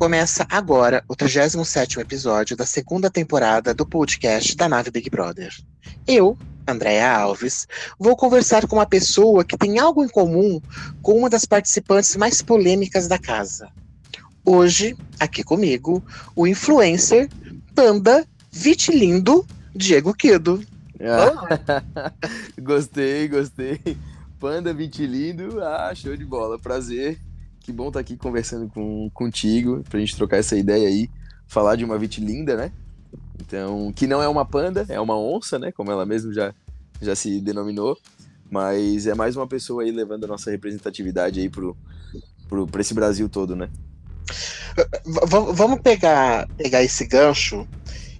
Começa agora o 37º episódio da segunda temporada do podcast da Nave Big Brother. Eu, Andréa Alves, vou conversar com uma pessoa que tem algo em comum com uma das participantes mais polêmicas da casa. Hoje, aqui comigo, o influencer, panda, vitilindo, Diego Quido. Ah, gostei, gostei. Panda vitilindo, ah, show de bola, prazer. Que bom estar tá aqui conversando com, contigo, pra gente trocar essa ideia aí, falar de uma vitilinda, né? Então, que não é uma panda, é uma onça, né? Como ela mesmo já, já se denominou. Mas é mais uma pessoa aí levando a nossa representatividade aí pro, pro, pra esse Brasil todo, né? V vamos pegar, pegar esse gancho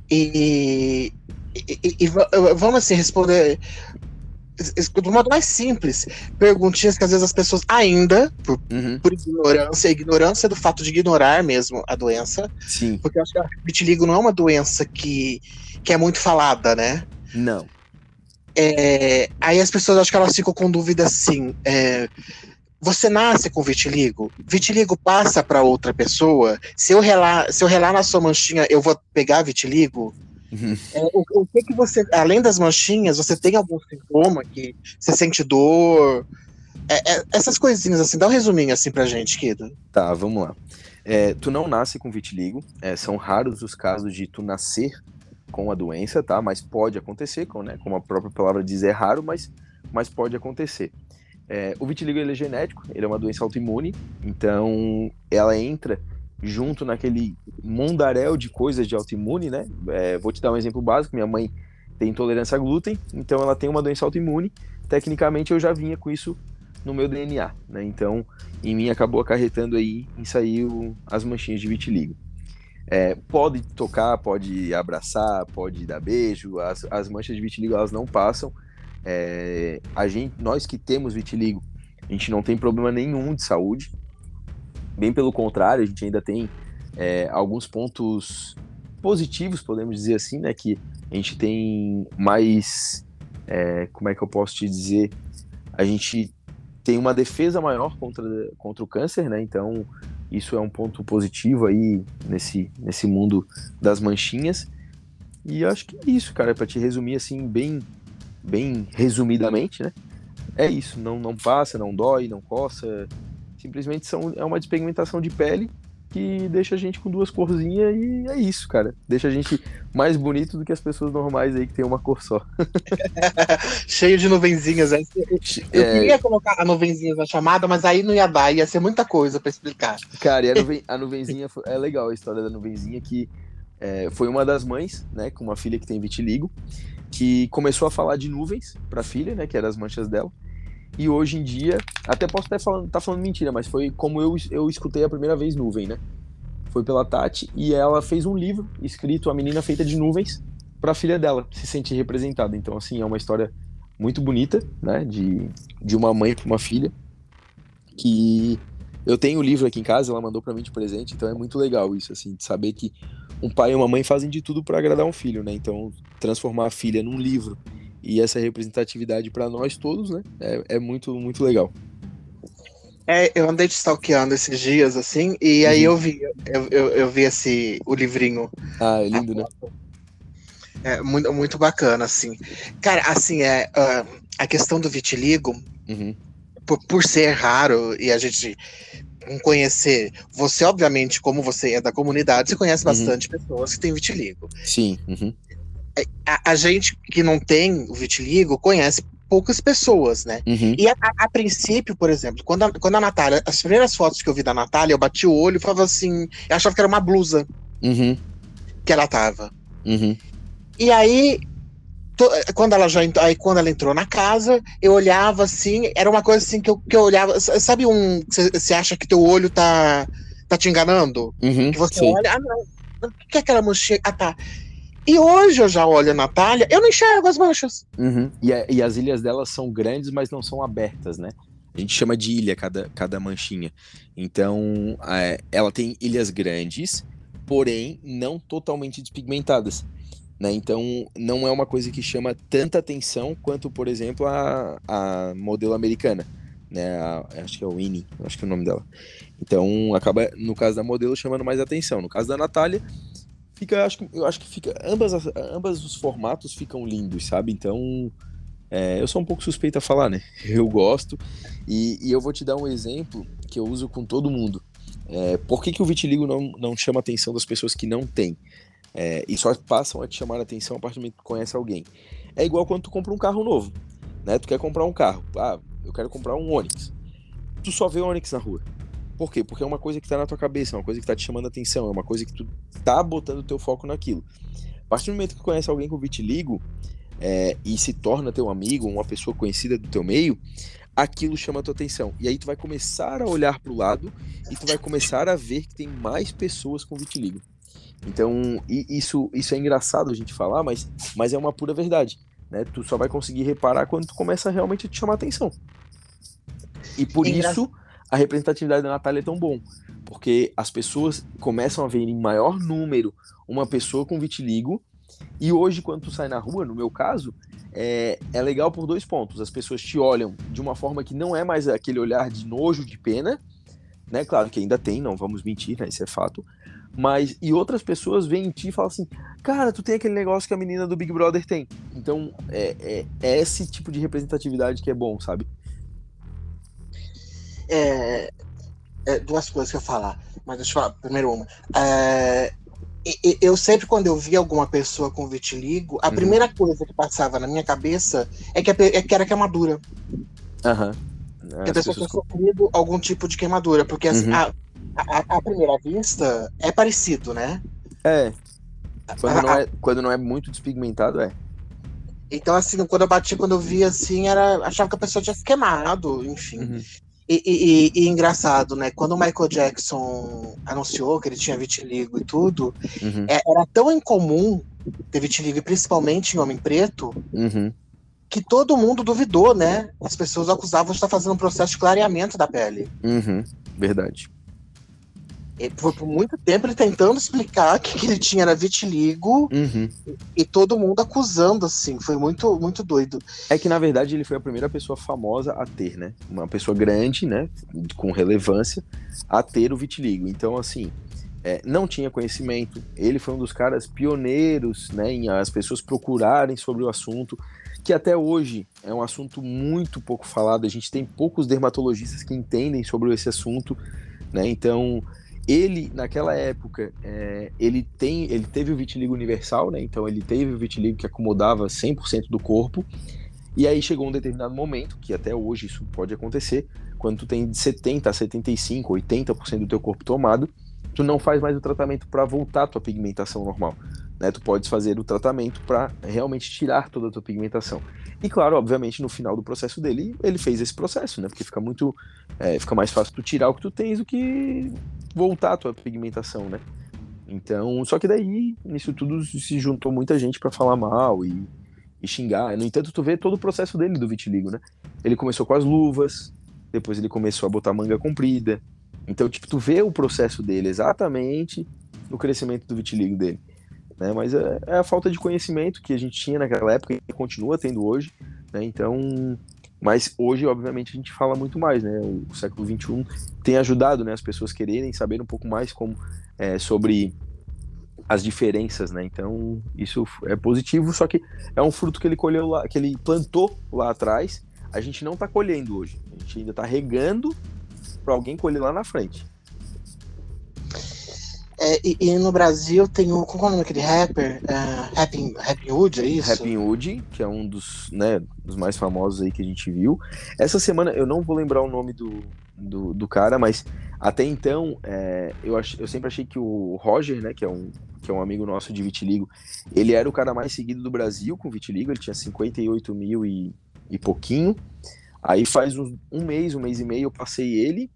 e, e, e, e vamos assim responder do modo mais simples, perguntinhas que às vezes as pessoas ainda, por, uhum. por ignorância, ignorância do fato de ignorar mesmo a doença. Sim. Porque eu acho que a vitiligo não é uma doença que, que é muito falada, né? Não. É, aí as pessoas acho que elas ficam com dúvida assim. É, você nasce com vitiligo? Vitiligo passa para outra pessoa? Se eu relar, se eu relar na sua manchinha, eu vou pegar vitiligo? Uhum. É, o, o, que que você, além das manchinhas, você tem algum sintoma que você sente dor? É, é, essas coisinhas assim, dá um resuminho assim pra gente, Kido. Tá, vamos lá. É, tu não nasce com vitiligo, é, são raros os casos de tu nascer com a doença, tá? Mas pode acontecer, com, né? Como a própria palavra diz, é raro, mas, mas pode acontecer. É, o vitiligo ele é genético, ele é uma doença autoimune, então ela entra junto naquele mundaréu de coisas de autoimune, né? É, vou te dar um exemplo básico: minha mãe tem intolerância a glúten, então ela tem uma doença autoimune. Tecnicamente, eu já vinha com isso no meu DNA, né? Então, em mim acabou acarretando aí em sair as manchinhas de vitiligo. É, pode tocar, pode abraçar, pode dar beijo. As, as manchas de vitiligo elas não passam. É, a gente, nós que temos vitiligo, a gente não tem problema nenhum de saúde. Bem pelo contrário, a gente ainda tem é, alguns pontos positivos, podemos dizer assim, né? Que a gente tem mais. É, como é que eu posso te dizer? A gente tem uma defesa maior contra, contra o câncer, né? Então, isso é um ponto positivo aí nesse, nesse mundo das manchinhas. E acho que é isso, cara, para te resumir assim, bem, bem resumidamente, né? É isso, não, não passa, não dói, não coça, Simplesmente são, é uma despigmentação de pele que deixa a gente com duas corzinhas e é isso, cara. Deixa a gente mais bonito do que as pessoas normais aí que tem uma cor só. Cheio de nuvenzinhas. Né? Eu é... queria colocar a nuvenzinha na chamada, mas aí não ia dar, ia ser muita coisa para explicar. Cara, e a, nuven, a nuvenzinha é legal a história da nuvenzinha que é, foi uma das mães, né, com uma filha que tem vitiligo, que começou a falar de nuvens para a filha, né, que eram as manchas dela. E hoje em dia, até posso estar falando, tá falando mentira, mas foi como eu, eu escutei a primeira vez Nuvem, né? Foi pela Tati e ela fez um livro escrito A Menina Feita de Nuvens para a filha dela se sentir representada. Então, assim, é uma história muito bonita, né? De, de uma mãe para uma filha. Que eu tenho o livro aqui em casa, ela mandou para mim de presente, então é muito legal isso, assim, de saber que um pai e uma mãe fazem de tudo para agradar um filho, né? Então, transformar a filha num livro e essa representatividade para nós todos, né? É, é, muito, muito legal. É, eu andei te stalkeando esses dias, assim, e aí uhum. eu vi, eu, eu, eu, vi esse, o livrinho. Ah, é lindo, né? É muito, muito bacana, assim. Cara, assim, é, uh, a questão do vitiligo, uhum. por, por ser raro e a gente não conhecer. Você, obviamente, como você é da comunidade, você conhece uhum. bastante pessoas que têm vitiligo. Sim. Uhum. A, a, gente que não tem o vitiligo conhece poucas pessoas, né? Uhum. E a, a, princípio, por exemplo, quando a, quando a Natália, as primeiras fotos que eu vi da Natália, eu bati o olho e falava assim, eu achava que era uma blusa uhum. que ela tava. Uhum. E aí, to, quando ela já aí quando ela entrou na casa, eu olhava assim, era uma coisa assim que eu, que eu olhava, sabe um, você acha que teu olho tá, tá te enganando? Uhum, que você sim. olha, ah não, o que é aquela manchinha? Ah tá, e hoje eu já olho a Natália, eu não enxergo as manchas. Uhum. E, a, e, as ilhas delas são grandes, mas não são abertas, né? A gente chama de ilha cada, cada manchinha. Então, é, ela tem ilhas grandes, porém não totalmente despigmentadas. Né? Então, não é uma coisa que chama tanta atenção quanto, por exemplo, a, a modelo americana. né? A, acho que é o Winnie, acho que é o nome dela. Então acaba, no caso da modelo, chamando mais atenção. No caso da Natália, fica, acho que, eu acho que fica, ambas, ambas os formatos ficam lindos, sabe? Então, é, eu sou um pouco suspeito a falar, né? Eu gosto e, e, eu vou te dar um exemplo que eu uso com todo mundo. É, por que, que o vitiligo não, não chama a atenção das pessoas que não têm? É, e só passam a te chamar a atenção a partir do momento que conhece alguém. É igual quando tu compra um carro novo, né? Tu quer comprar um carro. Ah, eu quero comprar um Onix. Tu só vê o Onix na rua. Por quê? Porque é uma coisa que tá na tua cabeça, é uma coisa que tá te chamando a atenção, é uma coisa que tu tá botando o teu foco naquilo. A partir do momento que tu conhece alguém com vitiligo é, e se torna teu amigo, uma pessoa conhecida do teu meio, aquilo chama a tua atenção. E aí tu vai começar a olhar pro lado e tu vai começar a ver que tem mais pessoas com vitiligo. Então, isso, isso é engraçado a gente falar, mas, mas é uma pura verdade. Né? Tu só vai conseguir reparar quando tu começa realmente a te chamar a atenção. E por isso a representatividade da Natália é tão bom. Porque as pessoas começam a ver em maior número uma pessoa com vitiligo. E hoje, quando tu sai na rua, no meu caso, é, é legal por dois pontos. As pessoas te olham de uma forma que não é mais aquele olhar de nojo, de pena, né? Claro que ainda tem, não vamos mentir, né? Isso é fato. Mas, e outras pessoas veem em ti e falam assim, cara, tu tem aquele negócio que a menina do Big Brother tem. Então, é, é, é esse tipo de representatividade que é bom, sabe? É, é, duas coisas que eu falar, mas deixa eu falar primeiro uma. É, eu sempre, quando eu via alguma pessoa com vitiligo, a uhum. primeira coisa que passava na minha cabeça é que, é que era queimadura. Aham. Uhum. Que a pessoa tinha sofrido algum tipo de queimadura. Porque assim, uhum. a, a, a, primeira vista é parecido, né? É. Quando, a, não é. quando não é muito despigmentado, é. Então, assim, quando eu bati, quando eu vi assim, era. Achava que a pessoa tinha se queimado, enfim. Uhum. E, e, e, engraçado, né? Quando o Michael Jackson anunciou que ele tinha vitiligo e tudo, uhum. é, era tão incomum ter vitiligo, principalmente em homem preto, uhum. que todo mundo duvidou, né? As pessoas acusavam de estar fazendo um processo de clareamento da pele. Uhum. Verdade por, por muito tempo ele tentando explicar que, que ele tinha era vitiligo uhum. e, e, todo mundo acusando, assim. Foi muito, muito doido. É que, na verdade, ele foi a primeira pessoa famosa a ter, né? Uma pessoa grande, né? Com relevância, a ter o vitiligo. Então, assim, é, não tinha conhecimento. Ele foi um dos caras pioneiros, né? Em as pessoas procurarem sobre o assunto. Que até hoje é um assunto muito pouco falado. A gente tem poucos dermatologistas que entendem sobre esse assunto, né? Então, ele, naquela época, é, ele, tem, ele teve o vitiligo universal, né? Então ele teve o vitiligo que acomodava 100% do corpo. E aí chegou um determinado momento, que até hoje isso pode acontecer, quando tu tem de 70 a 75, 80% do teu corpo tomado, tu não faz mais o tratamento para voltar à tua pigmentação normal. Né? Tu podes fazer o tratamento para realmente tirar toda a tua pigmentação. E claro, obviamente, no final do processo dele, ele fez esse processo, né? Porque fica muito. É, fica mais fácil tu tirar o que tu tens do que voltar a tua pigmentação, né? Então, só que daí, nisso tudo se juntou muita gente para falar mal e, e, xingar. No entanto, tu vê todo o processo dele do vitiligo, né? Ele começou com as luvas, depois ele começou a botar manga comprida. Então, tipo, tu vê o processo dele exatamente no crescimento do vitiligo dele. Né? Mas é, é a falta de conhecimento que a gente tinha naquela época e continua tendo hoje, né? Então, mas hoje, obviamente, a gente fala muito mais, né? O século XXI tem ajudado, né, as pessoas quererem saber um pouco mais como é, sobre as diferenças, né? Então, isso é positivo, só que é um fruto que ele colheu lá, que ele plantou lá atrás. A gente não está colhendo hoje. A gente ainda está regando para alguém colher lá na frente. É, e, e, no Brasil tem o. Qual é o nome daquele rapper? Uh, Rapping, Rapping Hood, é isso? Rapping Hood, que é um dos, né, dos mais famosos aí que a gente viu. Essa semana, eu não vou lembrar o nome do, do, do cara, mas até então, é, eu, ach, eu sempre achei que o Roger, né, que é, um, que é um amigo nosso de Vitiligo, ele era o cara mais seguido do Brasil com Vitiligo, ele tinha 58 mil e, e pouquinho. Aí faz um, um mês, um mês e meio, eu passei ele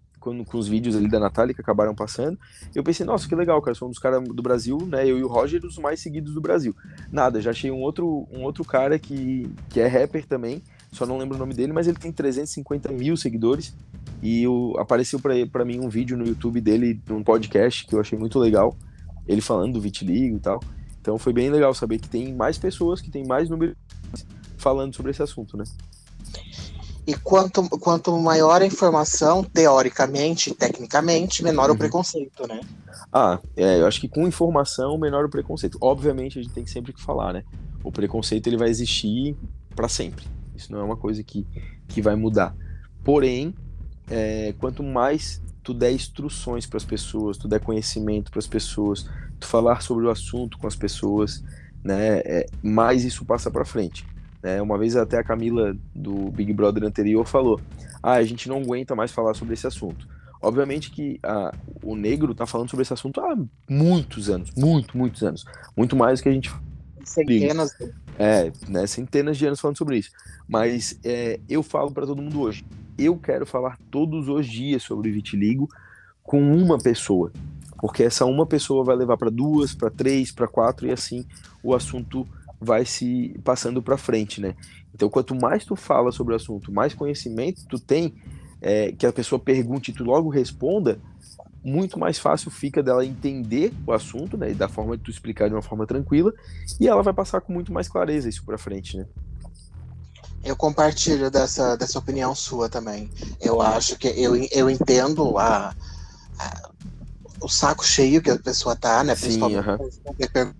com os vídeos ali da Natália que acabaram passando, eu pensei, nossa, que legal, cara, sou um dos caras do Brasil, né? Eu e o Roger, os mais seguidos do Brasil. Nada, já achei um outro, um outro cara que, que é rapper também, só não lembro o nome dele, mas ele tem 350 mil seguidores. E apareceu para mim um vídeo no YouTube dele, num podcast, que eu achei muito legal, ele falando do vitiligo e tal. Então foi bem legal saber que tem mais pessoas, que tem mais números falando sobre esse assunto, né? E quanto, quanto maior a informação, teoricamente, tecnicamente, menor uhum. o preconceito, né? Ah, é, eu acho que com informação, menor o preconceito. Obviamente, a gente tem sempre que falar, né? O preconceito ele vai existir para sempre. Isso não é uma coisa que, que vai mudar. Porém, é, quanto mais tu der instruções para as pessoas, tu der conhecimento para as pessoas, tu falar sobre o assunto com as pessoas, né, é, mais isso passa para frente. Né? Uma vez até a Camila do Big Brother anterior falou: ah, a gente não aguenta mais falar sobre esse assunto. Obviamente que o negro está falando sobre esse assunto há muitos anos, muito, muitos anos, muito mais do que a gente centenas, é, né, centenas de anos falando sobre isso. Mas é, eu falo para todo mundo hoje, eu quero falar todos os dias sobre vitiligo com uma pessoa, porque essa uma pessoa vai levar para duas, para três, para quatro e assim o assunto vai se passando para frente, né? Então, quanto mais tu fala sobre o assunto, mais conhecimento tu tem, é, que a pessoa pergunte e tu logo responda, muito mais fácil fica dela entender o assunto, né? Da forma de tu explicar de uma forma tranquila, e ela vai passar com muito mais clareza isso para frente, né? Eu compartilho dessa, dessa opinião sua também. Eu acho que eu, eu entendo a, a o saco cheio que a pessoa tá, né? Sim, Principalmente uh -huh.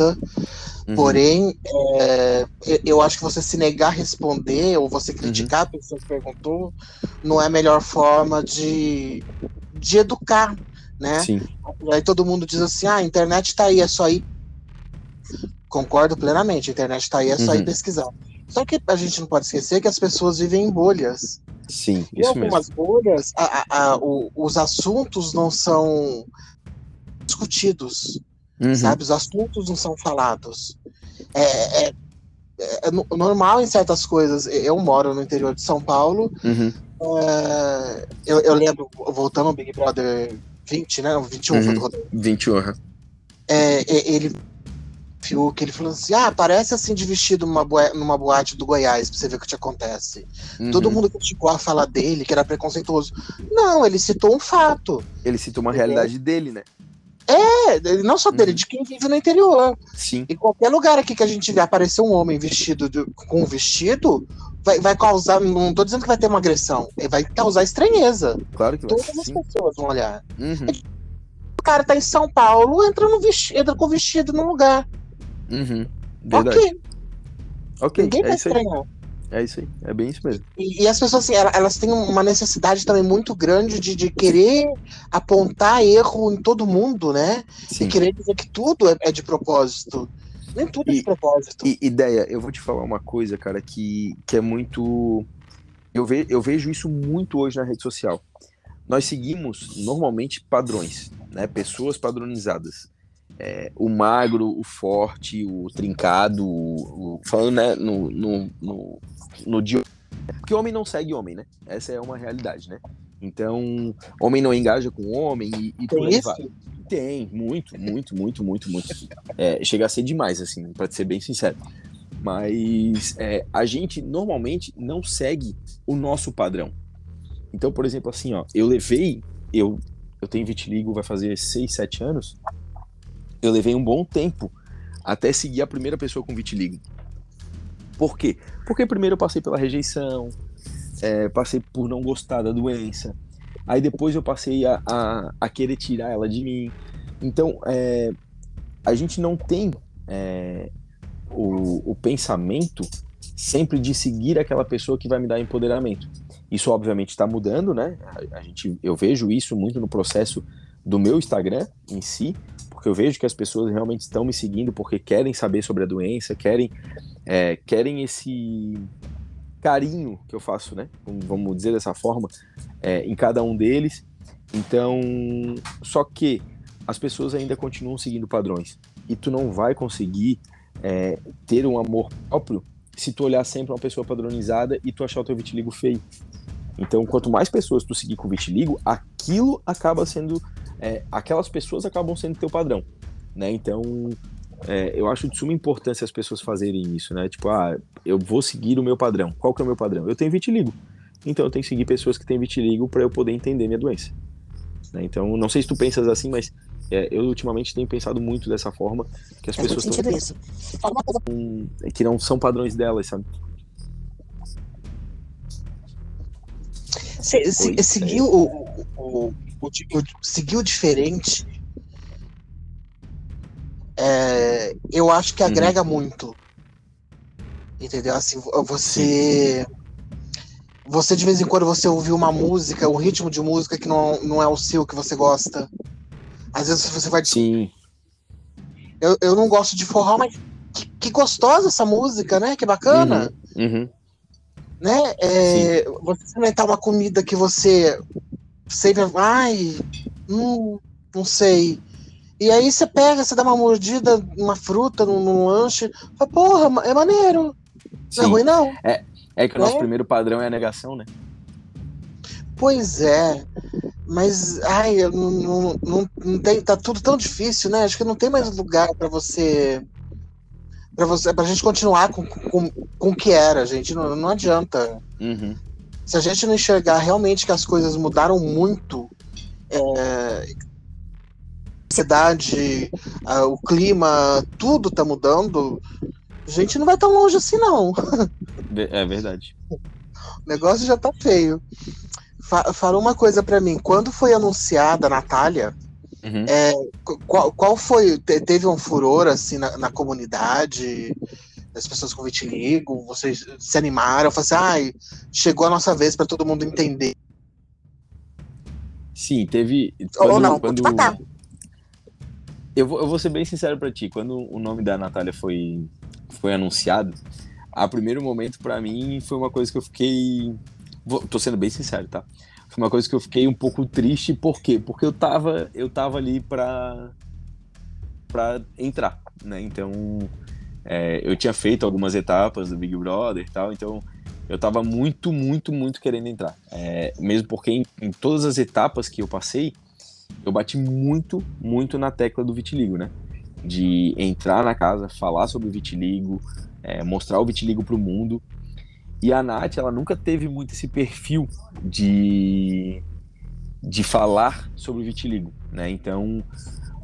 Uhum. Porém, é, eu acho que você se negar a responder ou você criticar uhum. a pessoa que perguntou não é a melhor forma de, de educar, né? Sim. Aí todo mundo diz assim: ah, a internet tá aí, é só ir. Concordo plenamente, a internet tá aí, é só uhum. ir pesquisar. Só que a gente não pode esquecer que as pessoas vivem em bolhas. Sim, isso algumas mesmo. bolhas, a, a, a, o, os assuntos não são discutidos, uhum. sabe? Os assuntos não são falados. É, é, é, normal em certas coisas. Eu moro no interior de São Paulo. Uhum. É, eu, eu, lembro, voltando ao Big Brother 20, né? 21 uhum. do 21, uhum. é, ele que ele falou assim: ah, parece assim de vestido numa, boa, numa boate do Goiás, pra você ver o que te acontece. Uhum. Todo mundo criticou a fala dele, que era preconceituoso. Não, ele citou um fato. Ele citou uma realidade dele, né? É, não só dele, uhum. de quem vive no interior. Sim. Em qualquer lugar aqui que a gente vê aparecer um homem vestido de, com um vestido, vai, vai causar. Não tô dizendo que vai ter uma agressão, vai causar estranheza. Claro que vai. Todas as pessoas vão olhar. Uhum. O cara tá em São Paulo, entra, no vestido, entra com vestido no lugar. Uhum. Verdade. Ok. Ok. Ninguém é vai estranhar. É isso aí, é bem isso mesmo. E, e as pessoas, assim, elas, têm uma necessidade também muito grande de, de querer apontar erro em todo mundo, né? Sim. E querer dizer que tudo é, é de propósito. Nem tudo e, é de propósito. E, ideia, eu vou te falar uma coisa, cara, que, que é muito. Eu, ve, eu vejo isso muito hoje na rede social. Nós seguimos normalmente padrões, né? Pessoas padronizadas é, o magro, o forte, o trincado, o, o, falando né, no, no, no, no dia. Porque homem não segue homem, né? Essa é uma realidade, né? Então, homem não engaja com homem e, e Tem isso? Tem, muito, muito, muito, muito, muito. É, chega a ser demais, assim, para ser bem sincero. Mas é, a gente normalmente não segue o nosso padrão. Então, por exemplo, assim, ó, eu levei, eu, eu tenho vitiligo, vai fazer 6, 7 anos eu levei um bom tempo até seguir a primeira pessoa com vitiligo. Por quê? Porque primeiro eu passei pela rejeição, é, passei por não gostar da doença, aí depois eu passei a, a, a querer tirar ela de mim. Então, é, a gente não tem é, o, o pensamento sempre de seguir aquela pessoa que vai me dar empoderamento. Isso obviamente está mudando, né? A, a, gente, eu vejo isso muito no processo do meu Instagram em si, porque eu vejo que as pessoas realmente estão me seguindo porque querem saber sobre a doença, querem, é, querem esse carinho que eu faço, né? Vamos dizer dessa forma, é, em cada um deles. Então, só que as pessoas ainda continuam seguindo padrões e tu não vai conseguir é, ter um amor próprio se tu olhar sempre uma pessoa padronizada e tu achar o teu vitiligo feio. Então, quanto mais pessoas tu seguir com vitiligo, aquilo acaba sendo é, aquelas pessoas acabam sendo teu padrão, né? Então, é, eu acho de suma importância as pessoas fazerem isso, né? Tipo, ah, eu vou seguir o meu padrão. Qual que é o meu padrão? Eu tenho vitiligo. Então, eu tenho que seguir pessoas que têm vitiligo para eu poder entender minha doença. Né? Então, não sei se tu pensas assim, mas é, eu ultimamente tenho pensado muito dessa forma que as pessoas estão isso. que não são padrões delas, sabe? Se, se, seguiu o, o, o, o, seguiu diferente. É, eu acho que uhum. agrega uhum. muito. Entendeu? Assim, você. Você de vez em quando você ouviu uma música, um ritmo de música que não, não é o seu, que você gosta. Às vezes você vai. Sim. Eu, eu não gosto de forró, mas que, que gostosa essa música, né? Que bacana. Uhum. Uhum. Né? É, você experimentar uma comida que você sempre. Ai, hum, não sei. E aí você pega, você dá uma mordida, uma fruta num, num lanche, fala, porra, é maneiro. Não é ruim, não. É, é que o nosso é. primeiro padrão é a negação, né? Pois é. Mas, ai, não, não, não, não, tem, tá tudo tão difícil, né? Acho que não tem mais lugar para você. para você, pra gente continuar com, com, com o que era, gente. Não, não adianta. Uhum. Se a gente não enxergar realmente que as coisas mudaram muito, é, cidade, o clima, tudo tá mudando, a gente não vai tão longe assim, não. É verdade. O negócio já tá feio. Fa fala uma coisa para mim. Quando foi anunciada a Natália, uhum. é, qual, qual foi? Teve um furor assim na, na comunidade? as pessoas com vitiligo, vocês se animaram, falaram assim, ai, chegou a nossa vez para todo mundo entender. Sim, teve. Ou não, quando... Eu vou, eu vou ser bem sincero para ti, quando o nome da Natália foi, foi anunciado, a primeiro momento para mim foi uma coisa que eu fiquei. Vou, tô sendo bem sincero, tá? Foi uma coisa que eu fiquei um pouco triste, por quê? Porque eu tava, eu tava ali pra, pra entrar, né? Então, é, eu tinha feito algumas etapas do Big Brother e tal, então eu tava muito, muito, muito querendo entrar. É, mesmo porque em, em, todas as etapas que eu passei, eu bati muito, muito na tecla do vitiligo, né? De entrar na casa, falar sobre o vitiligo, é, mostrar o vitiligo para o mundo. E a Nath, ela nunca teve muito esse perfil de, de falar sobre o vitiligo, né? Então,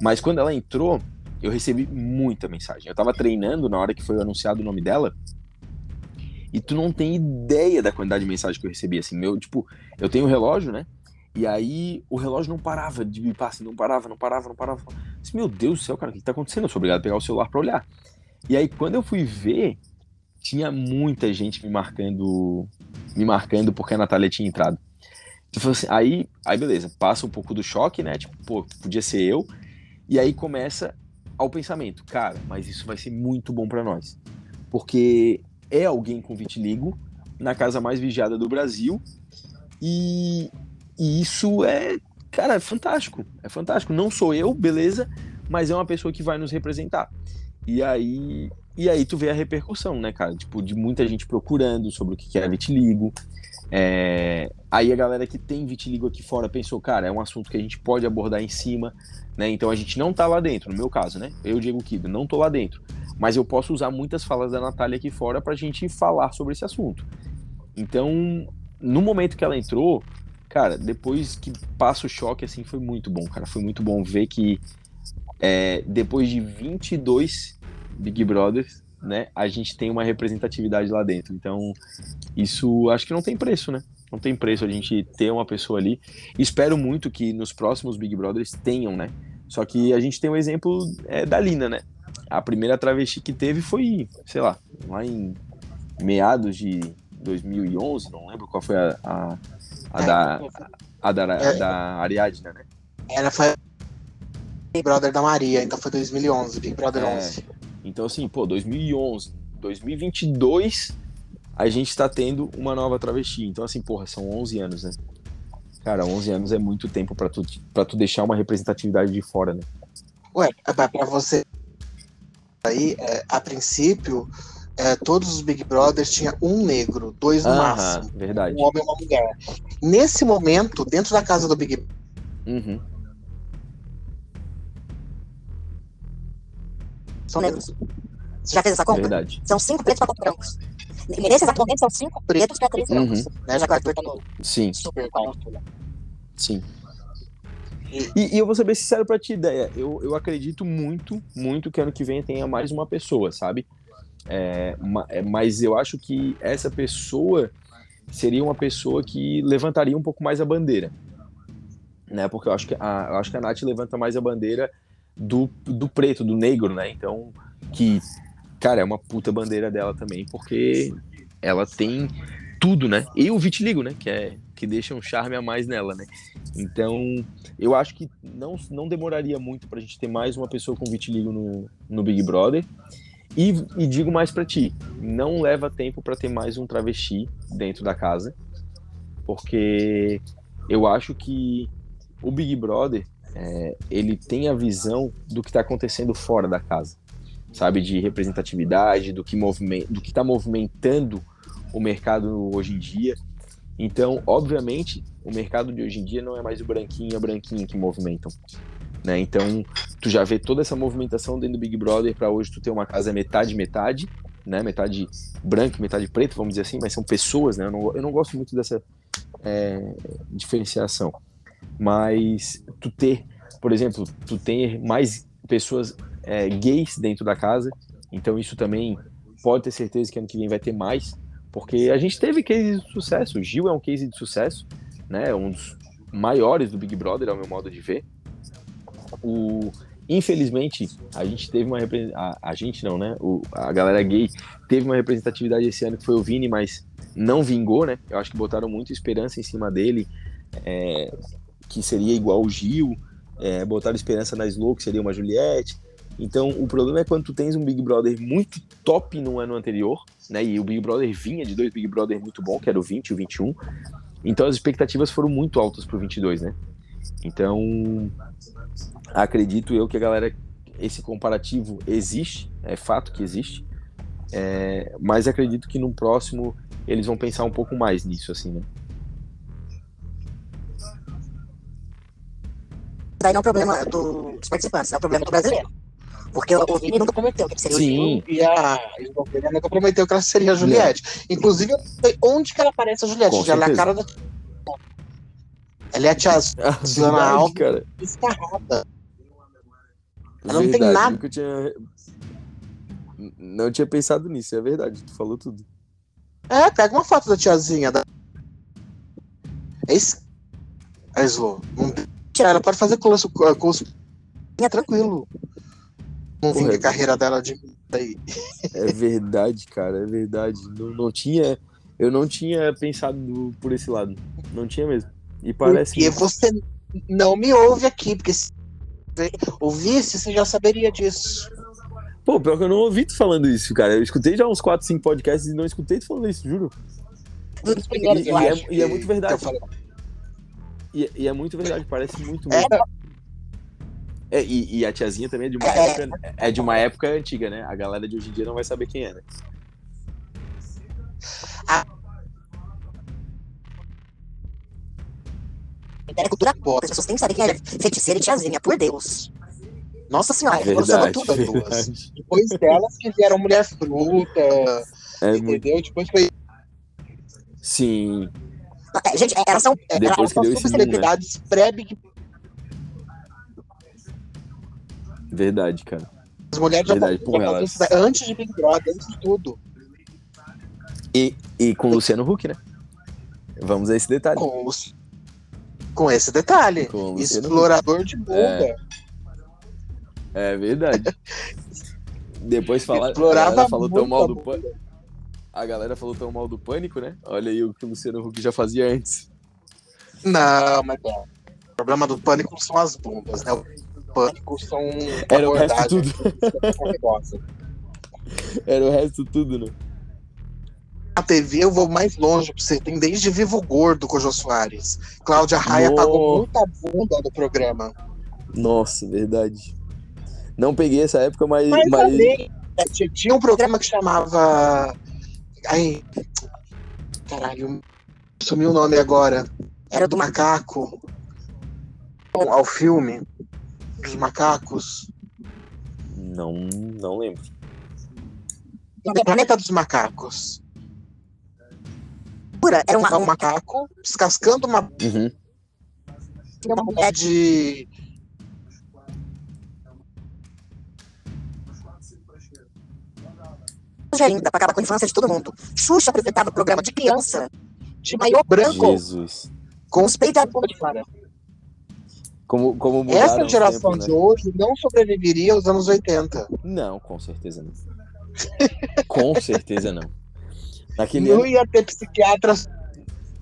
mas quando ela entrou, eu recebi muita mensagem. Eu tava treinando na hora que foi anunciado o nome dela, e tu não tem ideia da quantidade de mensagem que eu recebi, assim, meu, tipo, eu tenho um relógio, né? E aí o relógio não parava de me passar, não parava, não parava, não parava. Disse, meu Deus do céu, cara, o que tá acontecendo? Eu sou obrigado a pegar o celular para olhar. E aí, quando eu fui ver, tinha muita gente me marcando, me marcando porque a Natália tinha entrado. Então, assim, aí, aí beleza, passa um pouco do choque, né? Tipo, pô, podia ser eu. E aí começa ao pensamento, cara, mas isso vai ser muito bom para nós. Porque é alguém com vitiligo na casa mais vigiada do Brasil e, e isso é, cara, é fantástico. É fantástico. Não sou eu, beleza, mas é uma pessoa que vai nos representar. E aí, e aí tu vê a repercussão, né, cara? Tipo, de muita gente procurando sobre o que é vitiligo. É... Aí a galera que tem vitiligo aqui fora pensou, cara, é um assunto que a gente pode abordar em cima, né? Então a gente não tá lá dentro, no meu caso, né? Eu, Diego Kido, não tô lá dentro. Mas eu posso usar muitas falas da Natália aqui fora pra gente falar sobre esse assunto. Então, no momento que ela entrou, cara, depois que passa o choque, assim, foi muito bom, cara. Foi muito bom ver que é, depois de 22 Big Brothers, né, a gente tem uma representatividade lá dentro. Então, isso acho que não tem preço, né? Não tem preço a gente ter uma pessoa ali. Espero muito que nos próximos Big Brothers tenham, né? Só que a gente tem um exemplo é, da Lina, né? A primeira travesti que teve foi, sei lá, lá em meados de 2011, não lembro qual foi a, a, a da, a da, a da Ariadna, né? Ela foi Big Brother da Maria, então foi 2011, Big Brother é, 11. Então, assim, pô, 2011, 2022, a gente tá tendo uma nova travesti. Então, assim, porra, são 11 anos, né? Cara, 11 anos é muito tempo para tu, pra tu deixar uma representatividade de fora, né? Ué, para você aí, é, a princípio, é, todos os Big Brothers tinha um negro, dois no máximo. Verdade. Um homem e uma mulher. Nesse momento, dentro da casa do Big uhum. são negros. Você já fez essa conta? Verdade. São cinco pretos para quatro brancos. Nesse exato momento são cinco pretos para três brancos. Uhum. Né? Já que o Arthur tá no Sim. super Sim. E, e, eu vou ser bem sincero pra ti, ideia. Eu, eu acredito muito, muito que ano que vem tenha mais uma pessoa, sabe? É, é mas eu acho que essa pessoa seria uma pessoa que levantaria um pouco mais a bandeira. Né? Porque eu acho que a, eu acho que a Nath levanta mais a bandeira do, do preto, do negro, né? Então, que, cara, é uma puta bandeira dela também, porque ela tem tudo, né? E o vitiligo, né? Que é que deixa um charme a mais nela, né? Então, eu acho que não, não demoraria muito pra gente ter mais uma pessoa com vitiligo no, no Big Brother. E, e digo mais para ti, não leva tempo para ter mais um travesti dentro da casa, porque eu acho que o Big Brother é, ele tem a visão do que está acontecendo fora da casa, sabe, de representatividade, do que movimenta, do que está movimentando o mercado hoje em dia. Então, obviamente, o mercado de hoje em dia não é mais o branquinho e a branquinha que movimentam. Né? Então, tu já vê toda essa movimentação dentro do Big Brother para hoje tu ter uma casa metade metade, né? Metade branco, metade preto, vamos dizer assim, mas são pessoas, né? Eu não, eu não gosto muito dessa é, diferenciação. Mas tu ter, por exemplo, tu ter mais pessoas é, gays dentro da casa, então isso também pode ter certeza que ano que vem vai ter mais, porque a gente teve cases de sucesso. O Gil é um case de sucesso, né? Um dos maiores do Big Brother, ao meu modo de ver. O, infelizmente, a gente teve uma a, a gente não, né? O, a galera gay teve uma representatividade esse ano que foi o Vini, mas não vingou, né? Eu acho que botaram muita esperança em cima dele, é, que seria igual o Gil, é, botaram esperança na Slow, que seria uma Juliette. Então, o problema é quando tu tens um Big Brother muito top no ano anterior, né? E o Big Brother vinha de dois Big Brother muito bom, que era o 20 e o 21. Então, as expectativas foram muito altas pro 22, né? Então, acredito eu que a galera, esse comparativo existe, é fato que existe, é, mas acredito que no próximo eles vão pensar um pouco mais nisso, assim, né? Daí não é um problema do, dos participantes, é um problema do brasileiro. Porque o Vini nunca prometeu que seria Sim. o Gil. E a Eslovênia nunca prometeu que ela seria a Juliette. É. Inclusive, eu sei onde que ela aparece a Juliette. ela é a cara da. Ela é a tiazona alta cara. escarrada. Ela não tem nada. Nunca tinha... Não tinha pensado nisso, é verdade. Tu falou tudo. É, pega uma foto da tiazinha. Da... É isso. A Slo. Não... Ela pode fazer curso. curso... É tranquilo. Não vinga a carreira dela de aí. É verdade, cara, é verdade. Não, não tinha. Eu não tinha pensado por esse lado. Não tinha mesmo. E parece. Porque você não me ouve aqui, porque se ouvisse, você já saberia disso. Pô, pior que eu não ouvi tu falando isso, cara. Eu escutei já uns 4, 5 podcasts e não escutei tu falando isso, juro. E, e, é, e, é, muito verdade. E, e, é muito verdade, parece muito. É, é, e, a tiazinha também é de uma é, época, é de uma época antiga, né? A galera de hoje em dia não vai saber quem é, né? A... É cultura pop, as pessoas têm que saber quem é feiticeira e tiazinha, por Deus. Nossa senhora, verdade, tudo as duas. Depois delas que vieram mulher fruta, é entendeu? Muito... Depois foi. Sim. É, gente, elas são, Depois elas são super celebridades né? pré-Big Verdade, cara. As mulheres Verdade, já, elas... antes de Big Brother, antes de tudo. E, e com o Luciano Huck, né? Vamos a esse detalhe. Com, com esse detalhe. Com Explorador de bunda. É, é verdade. Depois fala, Explorava a falou tão mal do pânico. A galera falou tão mal do pânico, né? Olha aí o que o Luciano Huck já fazia antes. Não, mas é. o problema do pânico são as bombas, né? pânico são. Era o resto tudo. Era o resto tudo, né? A TV eu vou mais longe pra você. Tem desde Vivo Gordo com o Jô Soares. Cláudia Raia pagou muita bunda no programa. Nossa, verdade. Não peguei essa época, mas. Mas, mas... Também, é, tinha um programa que chamava. Ai. Caralho. Sumiu o nome agora. Era do macaco. Ao filme dos macacos? Não, não lembro. Planeta dos Macacos. Era um, um macaco descascando uma. Uhum. Uma mulher de. Linda, pra acabar com a infância de todo mundo. Xuxa apresentava programa de criança de maiô branco, Jesus. com os peitos de fora. Como, como Essa geração tempos, de né? hoje não sobreviveria aos anos 80. Não, com certeza não. com certeza não. Naquele Não ano, ia ter psiquiatras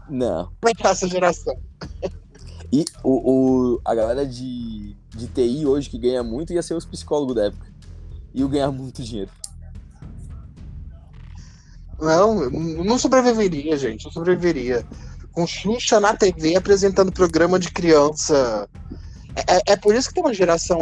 não. para essa geração. E o, o, a galera de, de TI hoje que ganha muito ia ser os psicólogos da época. Iam ganhar muito dinheiro. Não, não sobreviveria, gente. Não sobreviveria. Com Xuxa na TV apresentando programa de criança. É, é- é por isso que tem uma geração.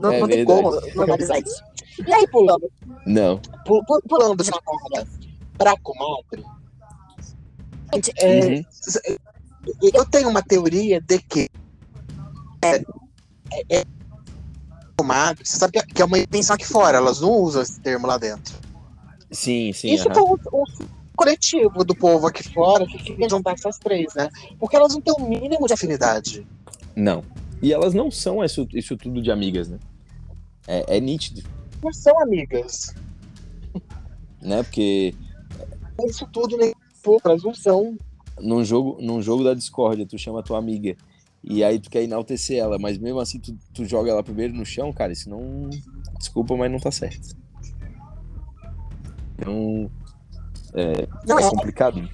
Não, É não tem como normalizar isso. E aí, pulando, Não. pu- pu- pulando de cara pra comadre, Gente, é, Uhum. eu tenho uma teoria de que é, é- é comadre, você sabe que é- que é uma invenção aqui fora, elas não usam esse termo lá dentro. Sim, sim. Isso aham. foi um, um coletivo do povo aqui fora que queria juntar essas três, né? Porque elas não têm o mínimo de afinidade. Não. E elas não são isso, isso tudo de amigas, né? É, é nítido, Não são amigas. né? Porque Isso tudo nem pouco, elas não são. num jogo, num jogo da discórdia, tu chama a tua amiga e aí tu quer enaltecer ela, mas mesmo assim tu, tu joga ela primeiro no chão, cara, isso não. Desculpa, mas não tá certo. Então. É, Não, é é- complicado. né?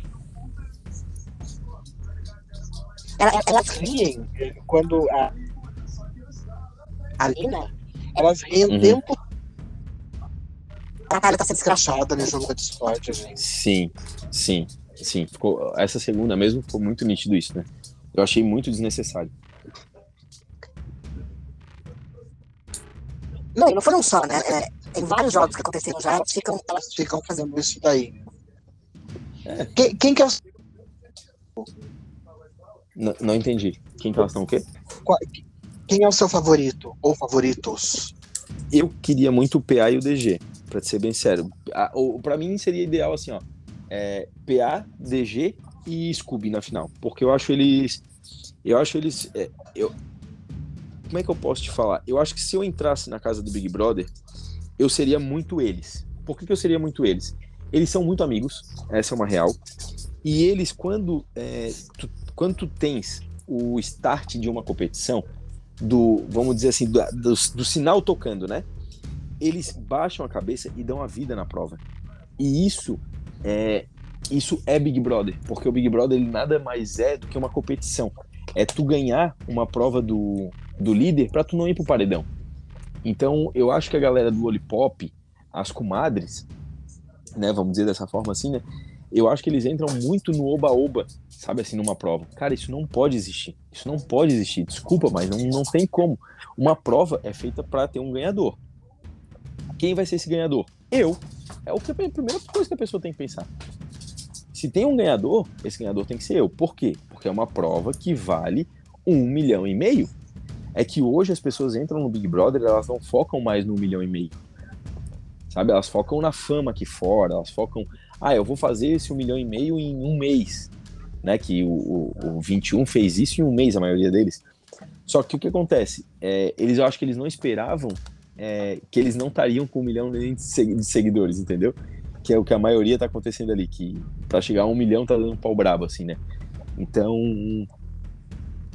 Ela, ela, Elas riem quando a. A Lina, elas riem o Uhum. tempo a cara tá sendo escrachada. crachada no jogo da Discord, gente. Sim, sim, sim. Ficou, essa segunda mesmo ficou muito nítido isso, né? Eu achei muito desnecessário. Não, e não foram só, né? É, tem vários jogos que aconteceram já, elas ficam. Elas ficam fazendo isso daí. Quem, quem que é o. Não, não entendi. Quem que elas estão o quê? qual- Quem é o seu favorito? Ou favoritos? Eu queria muito o PA e o DG, pra te ser bem sério. A- o- Pra mim seria ideal assim, ó. É, PA, DG e Scooby na final. Porque eu acho eles. Eu acho eles. é, eu, como é que eu posso te falar? Eu acho que se eu entrasse na casa do Big Brother, eu seria muito eles. Por que, que eu seria muito eles? Eles são muito amigos, essa é uma real. E eles, quando, é, tu, quando tu tens o start de uma competição, do, vamos dizer assim, do, do, do sinal tocando, né? Eles baixam a cabeça e dão a vida na prova. E isso é, isso é Big Brother, porque o Big Brother ele nada mais é do que uma competição. É tu ganhar uma prova do, do líder para tu não ir pro paredão. Então, eu acho que a galera do Lollipop, as comadres, né, vamos dizer dessa forma assim, né? Eu acho que eles entram muito no oba-oba, sabe assim, numa prova. Cara, isso não pode existir. Isso não pode existir. Desculpa, mas não, não tem como. Uma prova é feita para ter um ganhador. Quem vai ser esse ganhador? Eu. É o que a primeira coisa que a pessoa tem que pensar. Se tem um ganhador, esse ganhador tem que ser eu. Por quê? Porque é uma prova que vale um milhão e meio. É que hoje as pessoas entram no Big Brother, elas não focam mais no milhão e meio. Sabe? Elas focam na fama aqui fora, elas focam. Ah, eu vou fazer esse um milhão e meio em um mês. Né? Que o, o, o 21 fez isso em um mês, a maioria deles. Só que o que acontece? É, eles, eu acho que eles não esperavam é, que eles não estariam com um milhão de se- de seguidores, entendeu? Que é o que a maioria tá acontecendo ali, que para chegar a um milhão tá dando um pau brabo, assim, né? Então,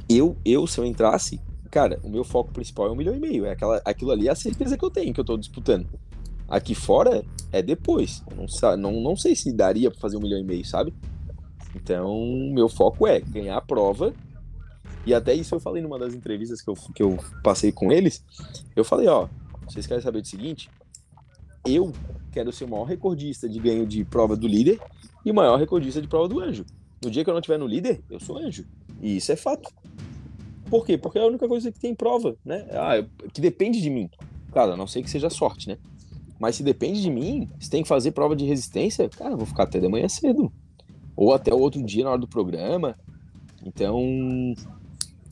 eu, eu, se eu entrasse, cara, o meu foco principal é um milhão e meio. É aquela, aquilo ali é a certeza que eu tenho, que eu tô disputando. Aqui fora é depois. Não, não, não sei se daria pra fazer um milhão e meio, sabe? Então, meu foco é ganhar a prova. E até isso eu falei numa das entrevistas que eu, que eu passei com eles. Eu falei, ó, vocês querem saber do seguinte? Eu quero ser o maior recordista de ganho de prova do líder e o maior recordista de prova do anjo. No dia que eu não estiver no líder, eu sou anjo. E isso é fato. Por quê? Porque é a única coisa que tem prova, né? Ah, eu- que depende de mim. Claro, a não sei que seja sorte, né? Mas se depende de mim, se tem que fazer prova de resistência, cara, eu vou ficar até de manhã cedo. Ou até o outro dia na hora do programa. Então,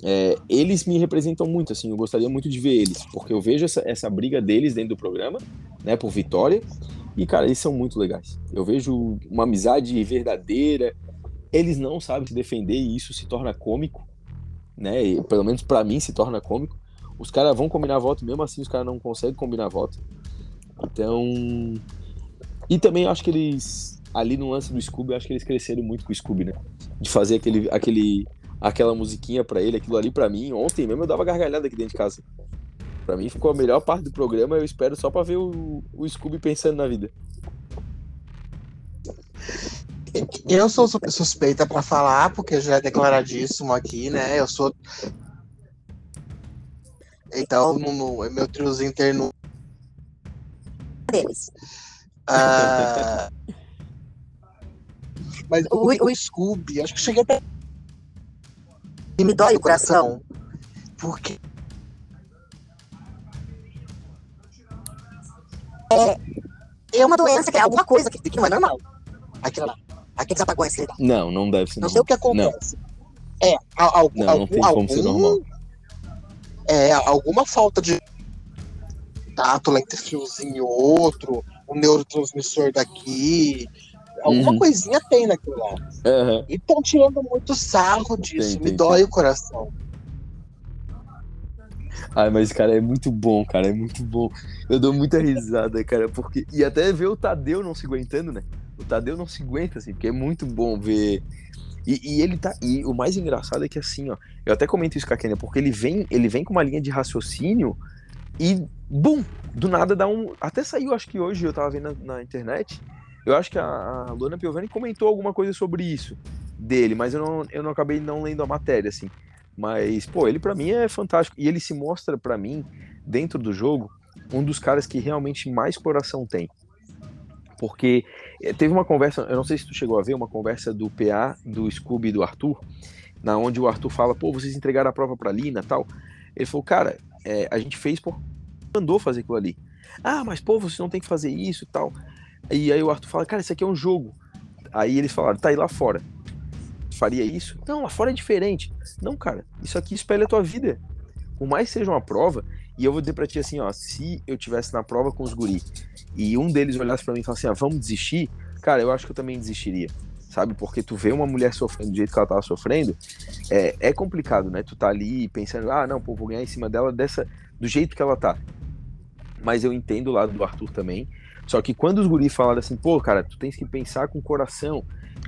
é, eles me representam muito, assim, eu gostaria muito de ver eles, porque eu vejo essa, essa briga deles dentro do programa, né, por vitória, e, cara, eles são muito legais. Eu vejo uma amizade verdadeira, eles não sabem se defender e isso se torna cômico, né, e, pelo menos pra mim se torna cômico. Os caras vão combinar voto, mesmo assim os caras não conseguem combinar voto. Então. E também acho que eles. Ali no lance do Scooby, acho que eles cresceram muito com o Scooby, né? De fazer aquele, aquele, aquela musiquinha pra ele, aquilo ali pra mim. Ontem mesmo eu dava gargalhada aqui dentro de casa. Pra mim ficou a melhor parte do programa. Eu espero só pra ver o, o Scooby pensando na vida. Eu sou suspeita pra falar, porque já é declaradíssimo aqui, né? Eu sou. Então, no meu triozinho interno. Deles. Ah, mas o, o Scooby, acho que cheguei até. E me dói o coração. Porque É, é uma doença, que é alguma coisa que, que não é normal. Aquilo lá. Aqueles apagões que ele dá. Não, não deve ser não sei o que acontece. É, al- al- Não, não algum, tem como ser normal. É, alguma falta de tato lá entre fiozinho e outro, um neurotransmissor daqui. Alguma Uhum. coisinha tem naquilo lá. Aham. E estão tirando muito sarro disso. Tem, Me tem, dói o coração. Ai, mas, cara, é muito bom, cara, é muito bom. Eu dou muita risada, cara, porque. E até ver o Tadeu não se aguentando, né? O Tadeu não se aguenta, assim, porque é muito bom ver. E, e ele tá. E o mais engraçado é que assim, ó. Eu até comento isso com a Kenia, porque ele vem, ele vem com uma linha de raciocínio e. Bum! Do nada dá um. Até saiu, acho que hoje eu tava vendo na, na internet. Eu acho que a, a Luana Piovani comentou alguma coisa sobre isso dele, mas eu não, eu não acabei não lendo a matéria, assim. Mas, pô, ele pra mim é fantástico. E ele se mostra pra mim, dentro do jogo, um dos caras que realmente mais coração tem. Porque eh, teve uma conversa, eu não sei se tu chegou a ver, uma conversa do PA, do Scooby e do Arthur, na onde o Arthur fala, pô, vocês entregaram a prova pra Lina tal. Ele falou, cara, é, a gente fez por. mandou fazer aquilo ali. Ah, mas pô, vocês não tem que fazer isso e tal. E aí o Arthur fala, cara, isso aqui é um jogo. Aí eles falaram, tá aí lá fora. Faria isso? Não, lá fora é diferente. Não, cara, isso aqui espelha a tua vida. Por mais que seja uma prova, e eu vou dizer pra ti assim, ó, se eu tivesse na prova com os guri e um deles olhasse pra mim e falasse assim, ah, vamos desistir, cara, eu acho que eu também desistiria. Sabe? Porque tu vê uma mulher sofrendo do jeito que ela tava sofrendo, é, é complicado, né? Tu tá ali pensando, ah, não, pô, vou ganhar em cima dela dessa, do jeito que ela tá. Mas eu entendo o lado do Arthur também. Só que quando os guris falaram assim, pô, cara, tu tens que pensar com o coração.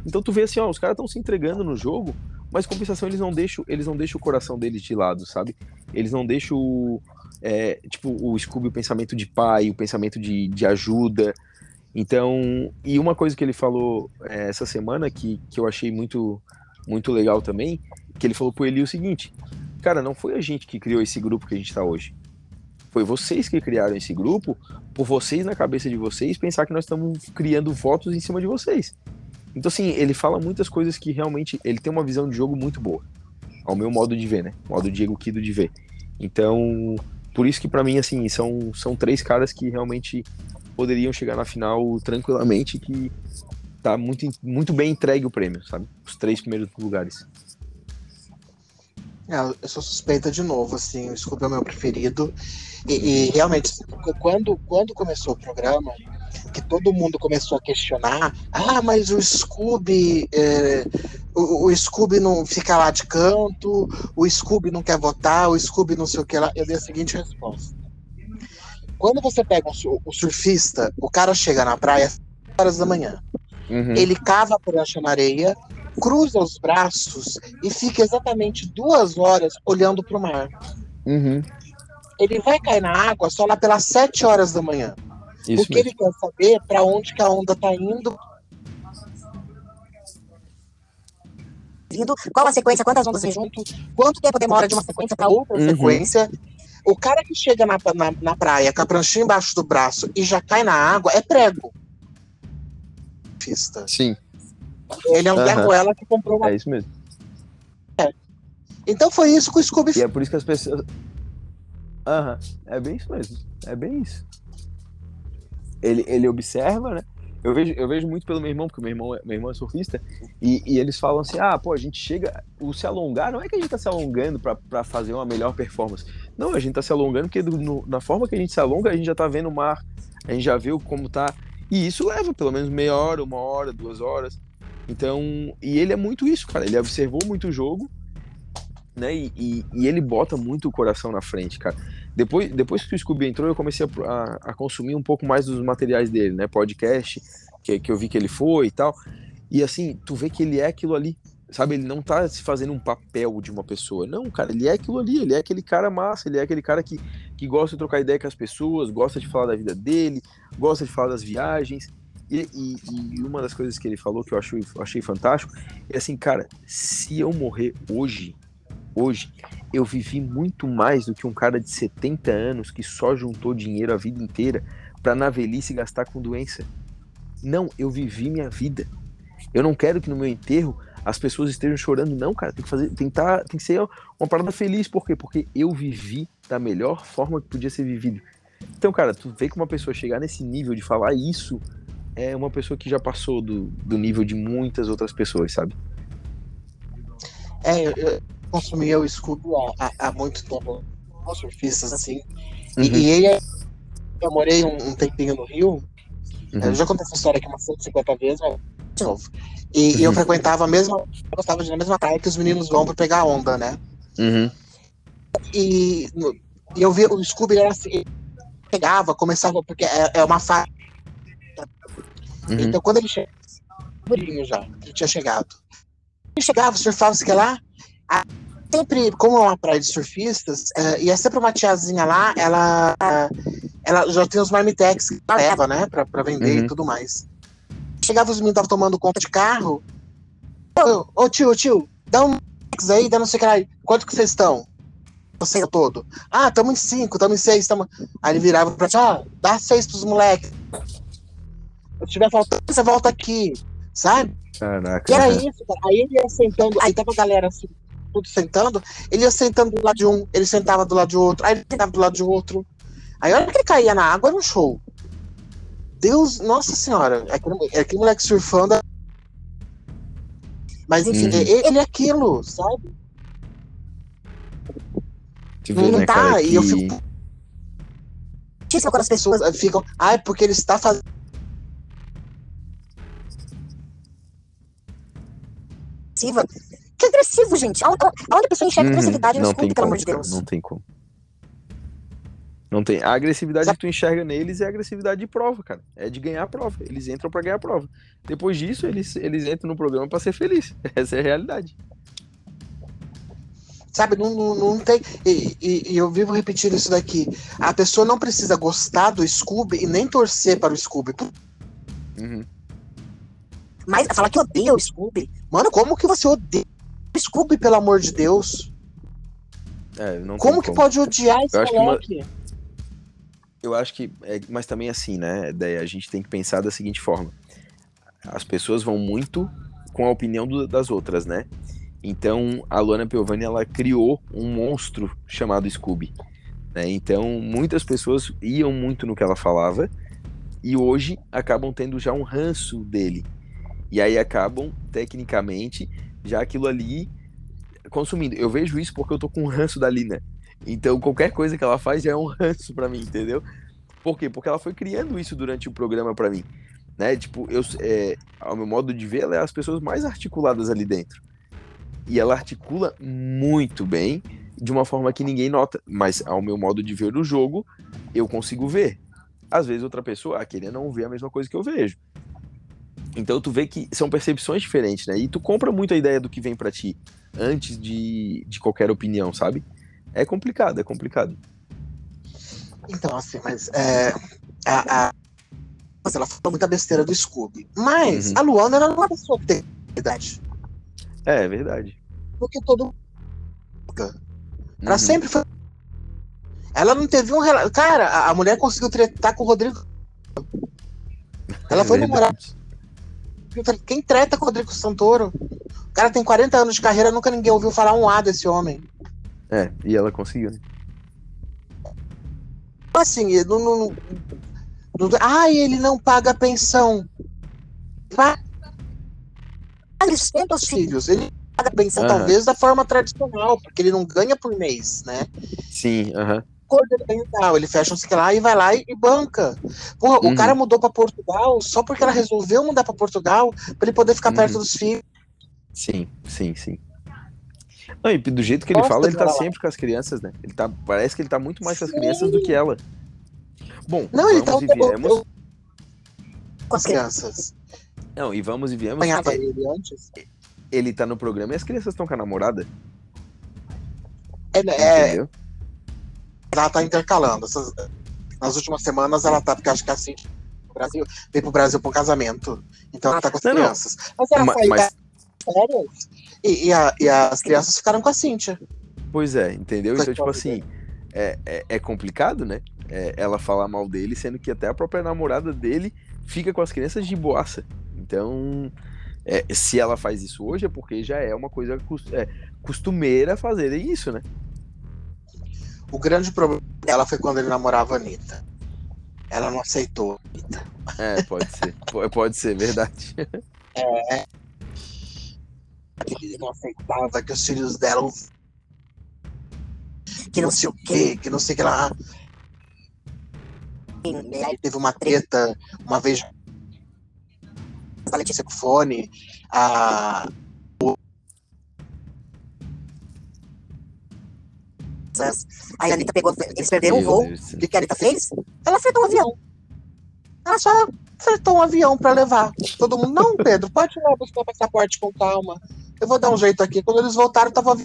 Então tu vê assim, ó, os caras estão se entregando no jogo, mas compensação eles não deixam, eles não deixam o coração deles de lado, sabe? Eles não deixam é, tipo o Scooby o pensamento de pai, o pensamento de, de ajuda. Então, e uma coisa que ele falou é, essa semana que, que eu achei muito muito legal também, que ele falou pro Eli o seguinte: Cara, não foi a gente que criou esse grupo que a gente tá hoje. Foi vocês que criaram esse grupo, por vocês na cabeça de vocês pensar que nós estamos criando votos em cima de vocês. Então, assim, ele fala muitas coisas que realmente ele tem uma visão de jogo muito boa. Ao meu modo de ver, né? Modo Diego Kido de ver. Então, por isso que pra mim, assim, são, são três caras que realmente poderiam chegar na final tranquilamente, que tá muito, muito bem entregue o prêmio, sabe? Os três primeiros lugares. É, eu sou suspeita de novo, assim, o Scooby é o meu preferido. E, e realmente, quando, quando começou o programa, que todo mundo começou a questionar, ah, mas o Scooby, é, o, o Scooby não fica lá de canto, o Scooby não quer votar, o Scooby não sei o que lá, eu dei a seguinte resposta. Quando você pega um o surfista, o cara chega na praia às 5 horas da manhã. Uhum. Ele cava a prancha na areia, cruza os braços e fica exatamente duas horas olhando para o mar. Uhum. Ele vai cair na água só lá pelas sete horas da manhã. Isso porque mesmo. ele quer saber para onde que a onda tá indo. Vindo, qual a sequência, quantas ondas vem junto, quanto tempo demora de uma sequência para outra. Outra Uhum. sequência. O cara que chega na, na, na praia com a pranchinha embaixo do braço e já cai na água é prego. Surfista. Sim, Ele é um Aham. derruela que comprou uma. é isso mesmo. Então foi isso que o Scooby E é por isso que as pessoas. Aham, é bem isso mesmo. É bem isso. Ele, ele observa, né? Eu vejo, eu vejo muito pelo meu irmão, porque meu irmão, é- meu irmão é surfista, e, e eles falam assim: ah, pô, a gente chega. O se alongar não é que a gente tá se alongando pra fazer uma melhor performance. Não, a gente tá se alongando porque do- no- na forma que a gente se alonga, a gente já tá vendo o mar, a gente já viu como tá. E isso leva pelo menos meia hora, uma hora, duas horas. Então, e ele é muito isso, cara. Ele observou muito o jogo, né? E, e, e ele bota muito o coração na frente, cara. Depois, depois que o Scooby entrou, eu comecei a, a, a consumir um pouco mais dos materiais dele, né? Podcast, que, que eu vi que ele foi e tal. E assim, tu vê que ele é aquilo ali. Sabe, ele não tá se fazendo um papel de uma pessoa. Não, cara, ele é aquilo ali, ele é aquele cara massa, ele é aquele cara que, que gosta de trocar ideia com as pessoas, gosta de falar da vida dele, gosta de falar das viagens. E, e, e uma das coisas que ele falou que eu achei, achei fantástico é assim, cara, se eu morrer hoje, hoje, eu vivi muito mais do que um cara de 70 anos que só juntou dinheiro a vida inteira para na velhice gastar com doença. Não, eu vivi minha vida. Eu não quero que no meu enterro as pessoas estejam chorando, não, cara. Tem que fazer, que, tá, tem que ser uma parada feliz, por quê? Porque eu vivi da melhor forma que podia ser vivido. Então, cara, tu vê que uma pessoa chegar nesse nível de falar isso é uma pessoa que já passou do, do nível de muitas outras pessoas, sabe? É, eu, eu consumia o Scooby há, há, muito tempo, surfistas assim. Uhum. E, e ele, eu morei um, um tempinho no Rio. Uhum. Eu já contei essa história aqui umas 150 vezes, mas de novo. E, e eu Uhum. frequentava a mesma. Eu gostava de na mesma praia que os meninos vão pra pegar onda, né? Uhum. E, e eu vi o Scooby era assim, pegava, começava, porque é, é uma faixa. Uhum. Então quando ele chegava, já, ele tinha chegado. Ele chegava, surfava, sei lá. a- Sempre, como é uma praia de surfistas, eh, ia sempre uma tiazinha lá, ela, ela já tem os marmitex que ela leva, né, pra, pra vender Uhum. e tudo mais. Chegava os meninos, estavam tomando conta de carro. Ô, ô, tio, tio, dá um marmitex aí, dá não sei o que lá. Quanto que vocês estão? Você todo. Ah, tamo em cinco, tamo em seis, tamo... Aí ele virava pra ti, ó, dá seis pros moleques. Se tiver faltando, você volta aqui, sabe? Caraca. E era isso, cara. Aí ele ia sentando, aí tava a galera assim, tudo sentando, ele ia sentando do lado de um, ele sentava do lado de outro, aí ele sentava do lado de outro. Aí a hora que ele caía na água era um show. Deus, nossa senhora, aquele, aquele moleque surfando. Mas enfim, Uhum. ele, ele é aquilo, sabe? Vê, Não né, tá, e eu que- fico Muitíssimo quando as pessoas eh, ficam, ai, porque ele está fazendo. Que agressivo, gente. Aonde, a pessoa enxerga Uhum. agressividade no tem pelo amor de Deus? Não tem como. Não tem. A agressividade que tu enxerga neles é a agressividade de prova, cara. É de ganhar a prova. Eles entram pra ganhar a prova. Depois disso, eles, eles entram no programa pra ser feliz. Essa é a realidade. Sabe, não, não, não tem. E, e- e eu vivo repetindo isso daqui. A pessoa não precisa gostar do Scooby e nem torcer para o Scooby. Uhum. Mas falar que odeia o Scooby. Mano, como que você odeia o Scooby, pelo amor de Deus? É, Como tem que pode odiar esse uma- moleque? Eu acho que. É, mas também assim, né? Daí a gente tem que pensar da seguinte forma: as pessoas vão muito com a opinião do- das outras, né? Então a Luana Piovani ela criou um monstro chamado Scooby. Né? Então muitas pessoas iam muito no que ela falava e hoje acabam tendo já um ranço dele. E aí acabam, tecnicamente, já aquilo ali consumindo. Eu vejo isso porque eu tô com um ranço da Lina. Então qualquer coisa que ela faz já é um ranço pra mim, entendeu? Por quê? Porque ela foi criando isso durante o programa pra mim. Né? Tipo, eu, é, ao meu modo de ver, ela é as pessoas mais articuladas ali dentro. E ela articula muito bem, de uma forma que ninguém nota. Mas ao meu modo de ver o jogo, eu consigo ver. Às vezes outra pessoa, ah, querer não ver a mesma coisa que eu vejo. Então tu vê que são percepções diferentes, né? E tu compra muito a ideia do que vem pra ti antes de, de qualquer opinião, sabe? É complicado, é complicado. Então, assim, mas é, a, a- ela falou muita besteira do Scooby. Mas Uhum. a Luana era uma pessoa que tem idade. É, é verdade. Porque todo Ela Uhum. sempre foi. Ela não teve um relato. Cara, a, mulher conseguiu tretar com o Rodrigo. Ela É foi namorar. verdade. Quem treta com o Rodrigo Santoro? O cara tem 40 anos de carreira, nunca ninguém ouviu falar um A desse homem. É, e ela conseguiu, né? Assim, não, não, não- Ai, ele não paga pensão. Paga Ah, Ele os os filhos. Ele paga pensão, Aham. talvez, da forma tradicional, porque ele não ganha por mês, né? Sim, aham. Cordental, ele fecha um sei lá e vai lá e, e banca. Porra, Uhum. o cara mudou pra Portugal só porque ela resolveu mudar pra Portugal pra ele poder ficar Uhum. perto dos filhos. Sim, sim, sim. Não, e do jeito que ele fala, ele tá sempre com as crianças, né? Ele tá, parece que ele tá muito mais com as Sim. crianças do que ela. Bom, Não, ele tá e viemos. todo Com as as crianças. Não, e vamos e viemos. Apanhava é, ele antes. ele tá no programa e as crianças estão com a namorada. É, é, entendeu? ela tá intercalando. Essas- nas últimas semanas ela tá, porque acho que assim, o Brasil, veio pro Brasil pra um casamento. Então ela tá com as Não, não. crianças. Mas ela Ma- saiu mas- férias e, e, a- e as crianças ficaram com a Cíntia. Pois é, entendeu? Então, tipo assim, é, é, é complicado, né? É, ela falar mal dele, sendo que até a própria namorada dele fica com as crianças de boaça. Então, é, se ela faz isso hoje, é porque já é uma coisa é, costumeira fazer isso, né? O grande problema dela foi quando ele namorava a Anitta. Ela não aceitou a Anitta. É, pode ser. Po- Pode ser, verdade. Ele não aceitava que os filhos dela Que não sei o quê, que não sei o que lá. Aí, Teve uma treta uma vez a Letícia com fone. A, aí a Anitta pegou, eles perderam o voo. O que, que a Anitta fez? Ela fretou um avião. ela só fretou um avião pra levar. Todo mundo, não, Pedro, pode ir lá buscar o passaporte com calma. Eu vou dar um jeito aqui. Quando eles voltaram, tava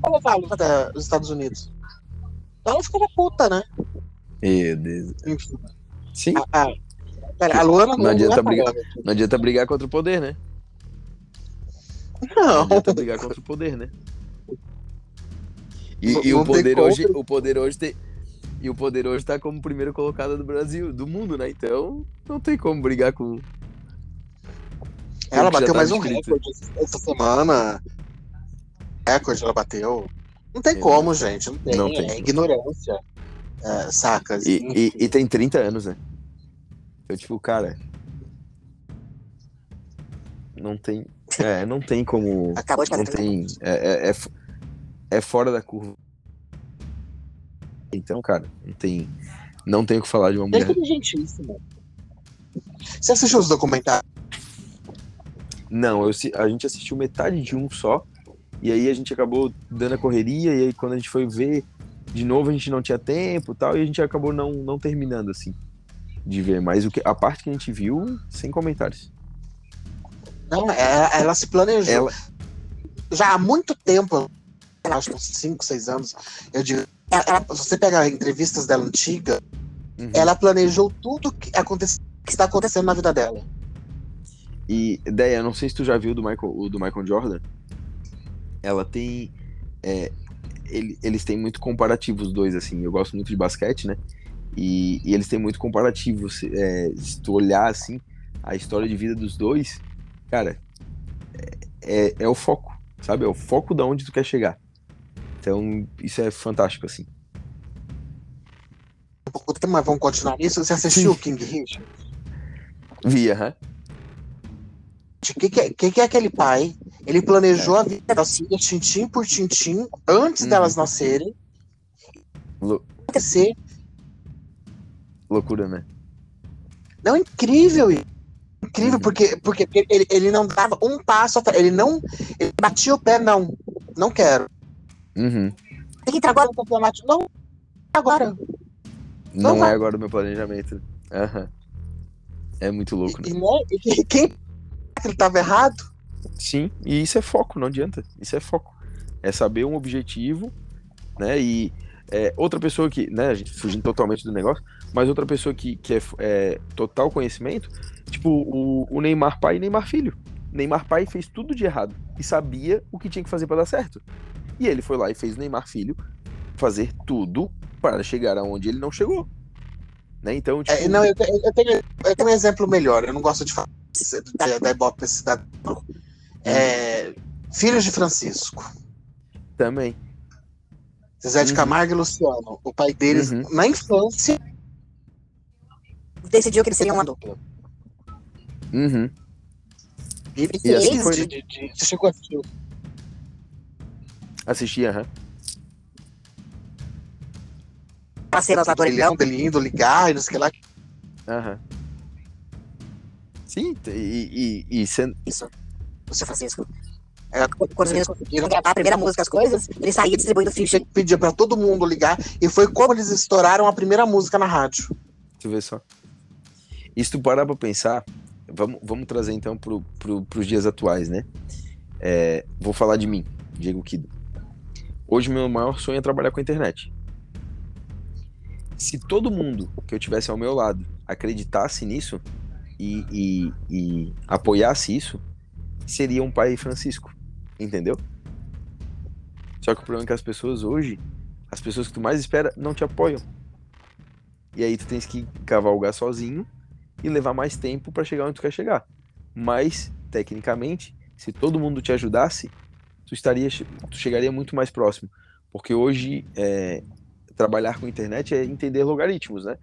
pra levá-los até os Estados Unidos. Então ela ficou puta, né? Meu Deus. Enfim. Sim, A, a, pera, a Luana Não adianta é brigar. não adianta brigar contra o poder, né? Não Não. adianta brigar contra o poder, né? E, Não- e não o poder contra. hoje, o poder hoje tem. E o poder hoje tá como primeiro colocado do Brasil, do mundo, né? Então não tem como brigar com. Ela bateu mais um escrito. recorde essa semana. Recorde ela bateu. Não tem Meu como, gente. Não tem. Não tem. É ignorância. É, sacas? E, Enfim. e, e tem 30 anos, né? Então, tipo, cara. Não tem. É, não tem como. Acabou de Não tem. É, é, é, é fora da curva. Então, cara, não tem. Não tem o que falar de uma É mulher. inteligentíssima. Você assistiu os documentários? Não, eu, a gente assistiu metade de um só. E aí a gente acabou dando a correria. E aí quando a gente foi ver de novo, a gente não tinha tempo e tal. E a gente acabou não, não terminando, assim, de ver. Mas o que, a parte que a gente viu, sem comentários. Não, ela, ela se planejou. Ela, Já há muito tempo, acho que uns 5, 6 anos, eu digo. Ela, ela- se você pega entrevistas dela antiga, Uhum. ela planejou tudo que, que está acontecendo na vida dela. E, Deia, eu não sei se tu já viu do Michael, o do Michael Jordan. Ela tem. é, ele- eles têm muito comparativo, os dois, assim. Eu gosto muito de basquete, né? E, e eles têm muito comparativo. Se, é, se tu olhar, assim, a história de vida dos dois, cara, é, é, é o foco, sabe? É o foco da onde tu quer chegar. Então, isso é fantástico, assim. Um pouco do tempo, mas vamos continuar nisso. Você assistiu o King Richard? Via, hã? O que, que, é- que, que é aquele pai? Ele planejou a vida das filhas, tintim por tintim, antes Uhum. delas nascerem. Lou- loucura, né? Não, incrível isso. Incrível, Uhum. porque, porque ele, ele não dava um passo atrás. Ele não. Ele batia o pé, não. Não quero. Uhum. Tem que entrar agora. Agora o campeonato. Não. Agora. Não vai. é agora o meu planejamento. Aham. É muito louco, né? E, né, e que- quem que ele estava errado? Sim, e isso é foco, não adianta. Isso é foco. É saber um objetivo, né? E é, outra pessoa que, né, a gente fugindo totalmente do negócio, mas outra pessoa que, que é, é total conhecimento, tipo o, o Neymar pai e Neymar filho. Neymar pai fez tudo de errado e sabia o que tinha que fazer para dar certo. E ele foi lá e fez o Neymar filho fazer tudo para chegar aonde ele não chegou. Né? Então, tipo, É, não, eu, eu tenho, eu tenho um exemplo melhor. Eu não gosto de falar da, da Ibope cidadão. É, Filhos de Francisco. também. Zezé de Uhum. Camargo e Luciano. O pai deles, Uhum. na infância. Decidiu que eles seriam uma dupla. Uhum. E, E assim fez foi, de, né? de, de, você chegou a assistir Assisti, aham. As cenas lá do indo ligar e não sei o que lá. Aham. Sim, e, e, e sendo, Isso. O seu Francisco. É, quando os meninos conseguiram gravar a primeira música, as coisas, ele saía distribuindo ficha. Pedia pra todo mundo ligar. E foi como eles estouraram a primeira música na rádio. Tu vê só. E se tu parar pra pensar, vamos, vamos trazer então pro, pro, pros dias atuais, né? É, vou falar de mim, Diego Kido. Hoje meu maior sonho é trabalhar com a internet. Se todo mundo que eu tivesse ao meu lado acreditasse nisso e, e, e apoiasse isso, seria um pai Francisco, entendeu? Só que o problema é que as pessoas hoje, as pessoas que tu mais espera, não te apoiam. E aí tu tens que cavalgar sozinho e levar mais tempo para chegar onde tu quer chegar. Mas, tecnicamente, se todo mundo te ajudasse, tu estaria, tu chegaria muito mais próximo. Porque hoje é, trabalhar com internet é entender logaritmos, né?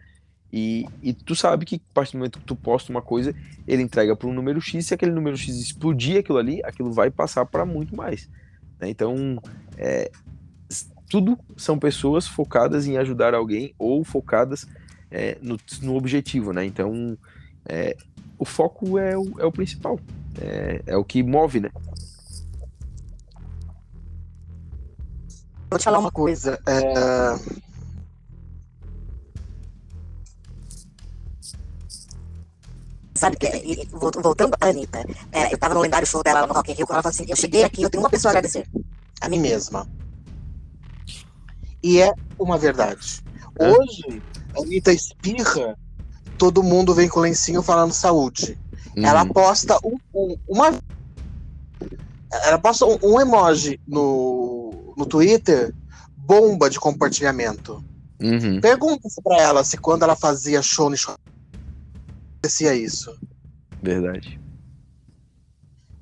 E, e tu sabe que a partir do momento que tu posta uma coisa, ele entrega para um número X, se aquele número X explodir aquilo ali, aquilo vai passar para muito mais. Né? Então, é, tudo são pessoas focadas em ajudar alguém ou focadas é, no, no, objetivo, né? Então, é, o foco é o, é o principal, é, é o que move, né? Vou te falar uma coisa. É... Sabe que, voltando a Anitta, é, eu tava no lendário show dela no Rock in Rio, quando ela falou assim, eu cheguei aqui, eu tenho uma pessoa a agradecer. A mim mesma. E é uma verdade. Hoje, a Anitta espirra, todo mundo vem com lencinho falando saúde. Uhum. Ela posta um, um, uma. Ela posta um, um, emoji no, no Twitter, bomba de compartilhamento. Uhum. Pergunta pra ela se quando ela fazia show no show acontecia isso. Verdade.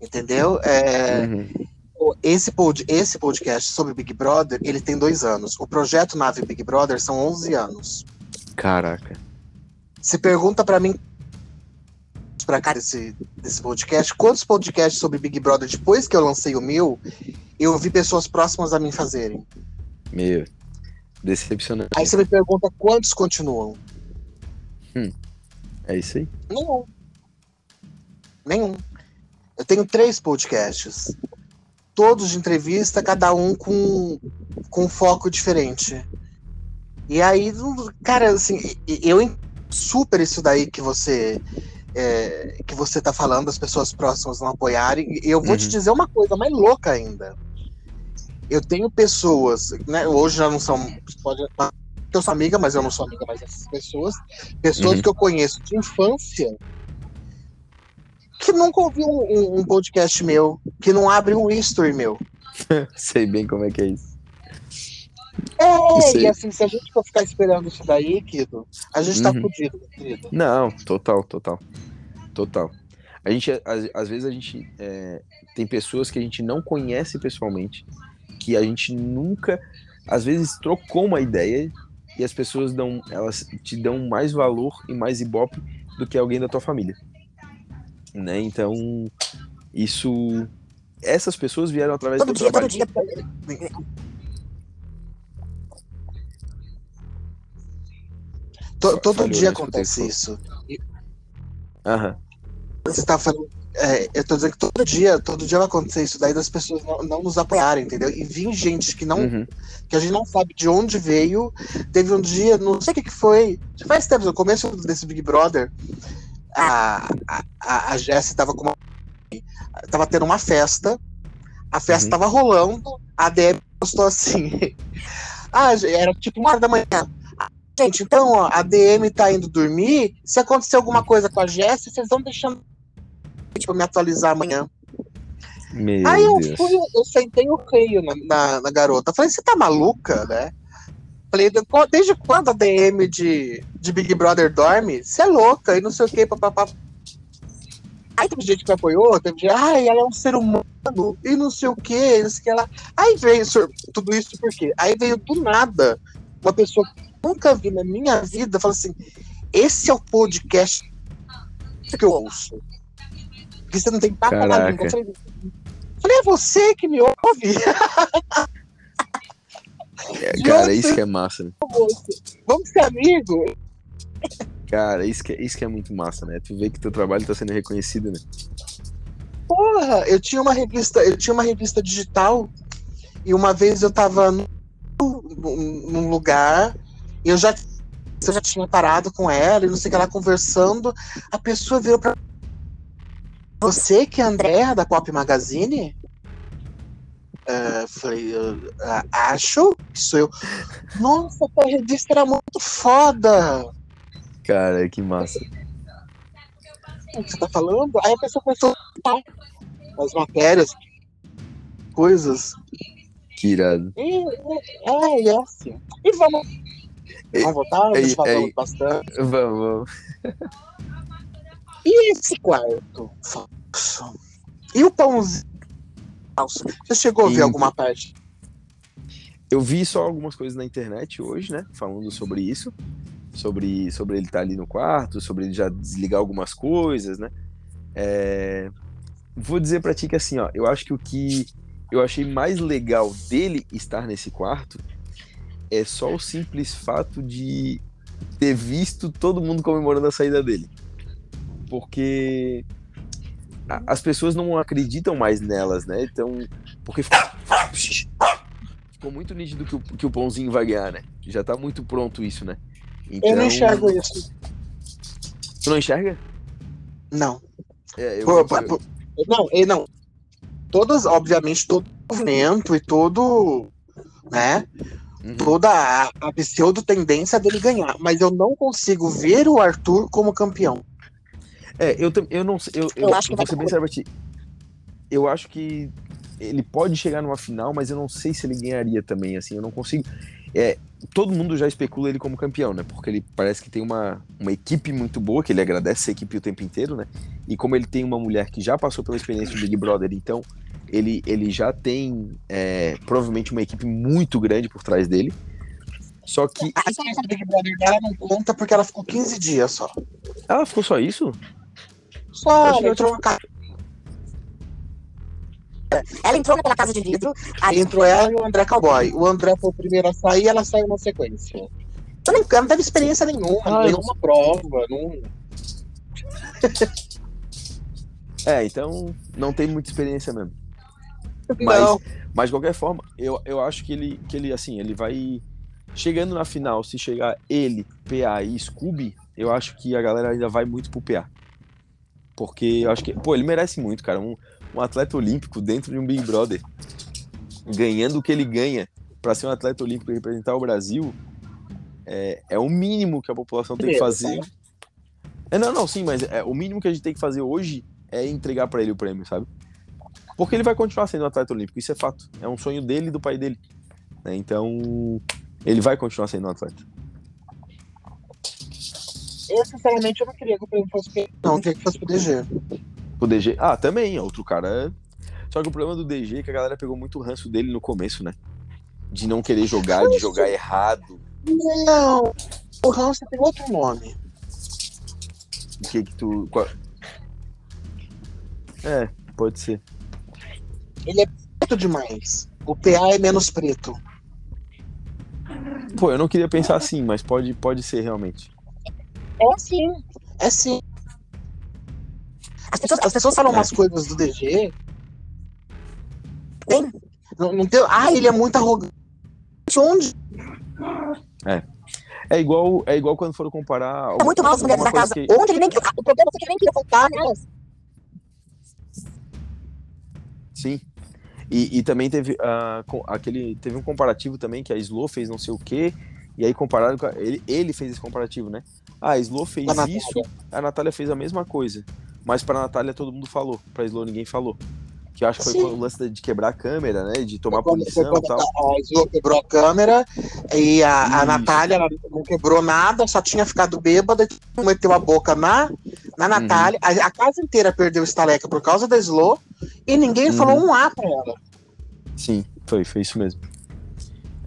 Entendeu? É, uhum. esse, pod, esse podcast sobre Big Brother, ele tem dois anos. O projeto Nave Big Brother são 11 anos. Caraca. Se pergunta para mim, pra cá desse, desse podcast, quantos podcasts sobre Big Brother depois que eu lancei o meu, eu vi pessoas próximas a mim fazerem. Meu, decepcionante. Aí você me pergunta quantos continuam. É isso aí? Nenhum. Nenhum. Eu tenho três podcasts. Todos de entrevista, cada um com, com um foco diferente. E aí, cara, assim, eu super isso daí que você é, que você tá falando, as pessoas próximas não apoiarem. E eu vou uhum. te dizer uma coisa mais louca ainda. Eu tenho pessoas, né? Hoje já não são. Pode, eu sou amiga, mas eu não sou amiga mais dessas pessoas. Pessoas uhum. que eu conheço de infância que nunca ouviu um, um, podcast meu, que não abre um history meu. Sei bem como é que é isso. É, e assim, se a gente for ficar esperando isso daí, querido, a gente tá uhum. fudido, querido. Não, total, total. Total. A gente, às, às vezes a gente é, tem pessoas que a gente não conhece pessoalmente, que a gente nunca, às vezes trocou uma ideia e as pessoas dão, elas te dão mais valor e mais ibope do que alguém da tua família. Né? Então, isso essas pessoas vieram através todo do dia, trabalho. Todo dia. todo, todo dia acontece isso. Aham. Você tá falando é, eu tô dizendo que todo dia, todo dia vai acontecer isso daí das pessoas não, não nos apoiarem, entendeu? E vir gente que não. Uhum. que a gente não sabe de onde veio. Teve um dia, não sei o que, que foi. Já faz tempo, no começo desse Big Brother, a, a, a Jessie tava com uma. Tava tendo uma festa. A festa uhum. tava rolando. A Deb postou assim. ah, era tipo uma hora da manhã. Gente, então, ó, a DM tá indo dormir. Se acontecer alguma coisa com a Jessie, vocês vão deixando tipo, me atualizar amanhã. Meu Aí eu Deus. fui, eu sentei o feio na, na, na garota. Falei, você tá maluca, né? Falei, desde quando a DM de, de Big Brother dorme? Você é louca e não sei o que, papapá. Aí teve gente que me apoiou, teve gente, ai, ela é um ser humano e não sei o que, isso que ela. Aí veio tudo isso por quê? Aí veio do nada uma pessoa que nunca vi na minha vida, falou assim: esse é o podcast que eu ouço. Porque você não tem papo na língua. Eu falei, falei, é você que me ouve. É, cara, isso que é massa, né? Vamos ser amigos. Cara, isso que, é, isso que é muito massa, né? Tu vê que teu trabalho tá sendo reconhecido, né? Porra, eu tinha uma revista, eu tinha uma revista digital e uma vez eu tava num, num lugar e eu já, eu já tinha parado com ela e não sei o que lá conversando, a pessoa virou pra você que é a Andréa da Pop Magazine? Uh, falei, uh, acho que sou eu. Nossa, a revista era muito foda. Cara, que massa. O que você tá falando? Aí a pessoa começou a as matérias, coisas. Que irado. E, é, é assim. E vamos. Vamos voltar? Falamos bastante. Vamos, vamos. E esse quarto falso? E o pãozinho falso? Você chegou a ver alguma parte? Eu vi só algumas coisas na internet hoje, né? Falando sobre isso. Sobre, sobre ele estar tá ali no quarto, sobre ele já desligar algumas coisas, né? É... Vou dizer pra ti que assim, ó, eu acho que o que eu achei mais legal dele estar nesse quarto é só o simples fato de ter visto todo mundo comemorando a saída dele porque as pessoas não acreditam mais nelas, né? Então, porque ficou, muito nítido que o, que o pãozinho vai ganhar, né? Já tá muito pronto isso, né? Então, eu não enxergo isso. Tu não enxerga? Não. É, eu, por, por, por, não, não. Todas, obviamente, todo movimento e todo, né? Uhum. Toda a, a pseudo tendência dele ganhar, mas eu não consigo ver o Arthur como campeão. É, eu, eu não sei. Eu, eu, eu acho que vou ser bem sério ti. Eu acho que ele pode chegar numa final, mas eu não sei se ele ganharia também, assim, eu não consigo. É, todo mundo já especula ele como campeão, né? Porque ele parece que tem uma, uma equipe muito boa, que ele agradece essa equipe o tempo inteiro, né? E como ele tem uma mulher que já passou pela experiência do Big Brother, então ele, ele já tem é, provavelmente uma equipe muito grande por trás dele. Só que. A experiência do Big Brother dela não conta porque ela ficou 15 dias só. Ela ficou só isso? Só ela entrou na Ela entrou pela casa de vidro. Aí entrou ela e o André Cowboy. O André foi o primeiro a sair e ela saiu na sequência. Eu não, não teve experiência nenhuma, ah, nenhuma prova. Não... é, então não tem muita experiência mesmo. Mas, mas de qualquer forma, eu, eu acho que ele, que ele, assim, ele vai. Chegando na final, se chegar ele, PA e Scooby, eu acho que a galera ainda vai muito pro PA. Porque eu acho que, pô, ele merece muito, cara. Um, um atleta olímpico dentro de um Big Brother, ganhando o que ele ganha para ser um atleta olímpico e representar o Brasil, é, é o mínimo que a população tem que fazer. É, não, não, sim, mas é, o mínimo que a gente tem que fazer hoje é entregar para ele o prêmio, sabe? Porque ele vai continuar sendo um atleta olímpico, isso é fato. É um sonho dele e do pai dele. Né? Então, ele vai continuar sendo um atleta. Eu, sinceramente, eu não queria que o prêmio fosse Não, eu queria que fosse pro DG. O DG. Ah, também, outro cara. Só que o problema do DG é que a galera pegou muito ranço dele no começo, né? De não querer jogar, de jogar errado. Não. O ranço tem outro nome. O que que tu. Qual... É, pode ser. Ele é preto demais. O PA é menos preto. Pô, eu não queria pensar assim, mas pode, pode ser realmente. É sim. É sim. As pessoas, as pessoas falam umas coisas do DG. Tem. Não, não tem. Ah, ele é muito arrogante. Onde? É. É igual, é igual quando foram comparar. É muito mal as mulheres da casa. Que... Onde ele nem. O problema é que ele nem queria voltar nelas. Sim. E, e também teve uh, aquele. Teve um comparativo também que a Slow fez não sei o quê. E aí compararam com. A, ele, ele fez esse comparativo, né? Ah, a Slow fez a isso, a Natália fez a mesma coisa. Mas pra Natália todo mundo falou, pra Slow ninguém falou. Que eu acho que foi o lance de quebrar a câmera, né? De tomar punição e tal. A Slow quebrou a câmera e a, a Natália não quebrou nada, só tinha ficado bêbada e meteu a boca na, na uhum. Natália. Uhum. A, a, casa inteira perdeu o estaleca por causa da Slow e ninguém uhum. falou um A pra ela. Sim, foi, foi isso mesmo.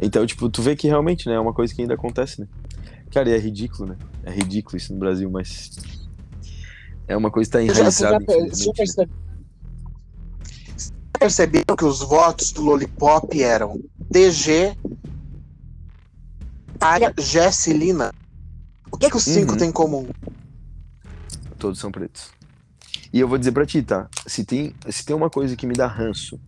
Então, tipo, tu vê que realmente, né, é uma coisa que ainda acontece, né? Cara, e é ridículo, né? É ridículo isso no Brasil, mas é uma coisa que está enraizada. Você já, percebeu que os votos do Lollipop eram DG, Área, Jessilina? O que, que os cinco uhum. têm em comum? Todos são pretos. E eu vou dizer pra ti, tá? Se tem, se tem uma coisa que me dá ranço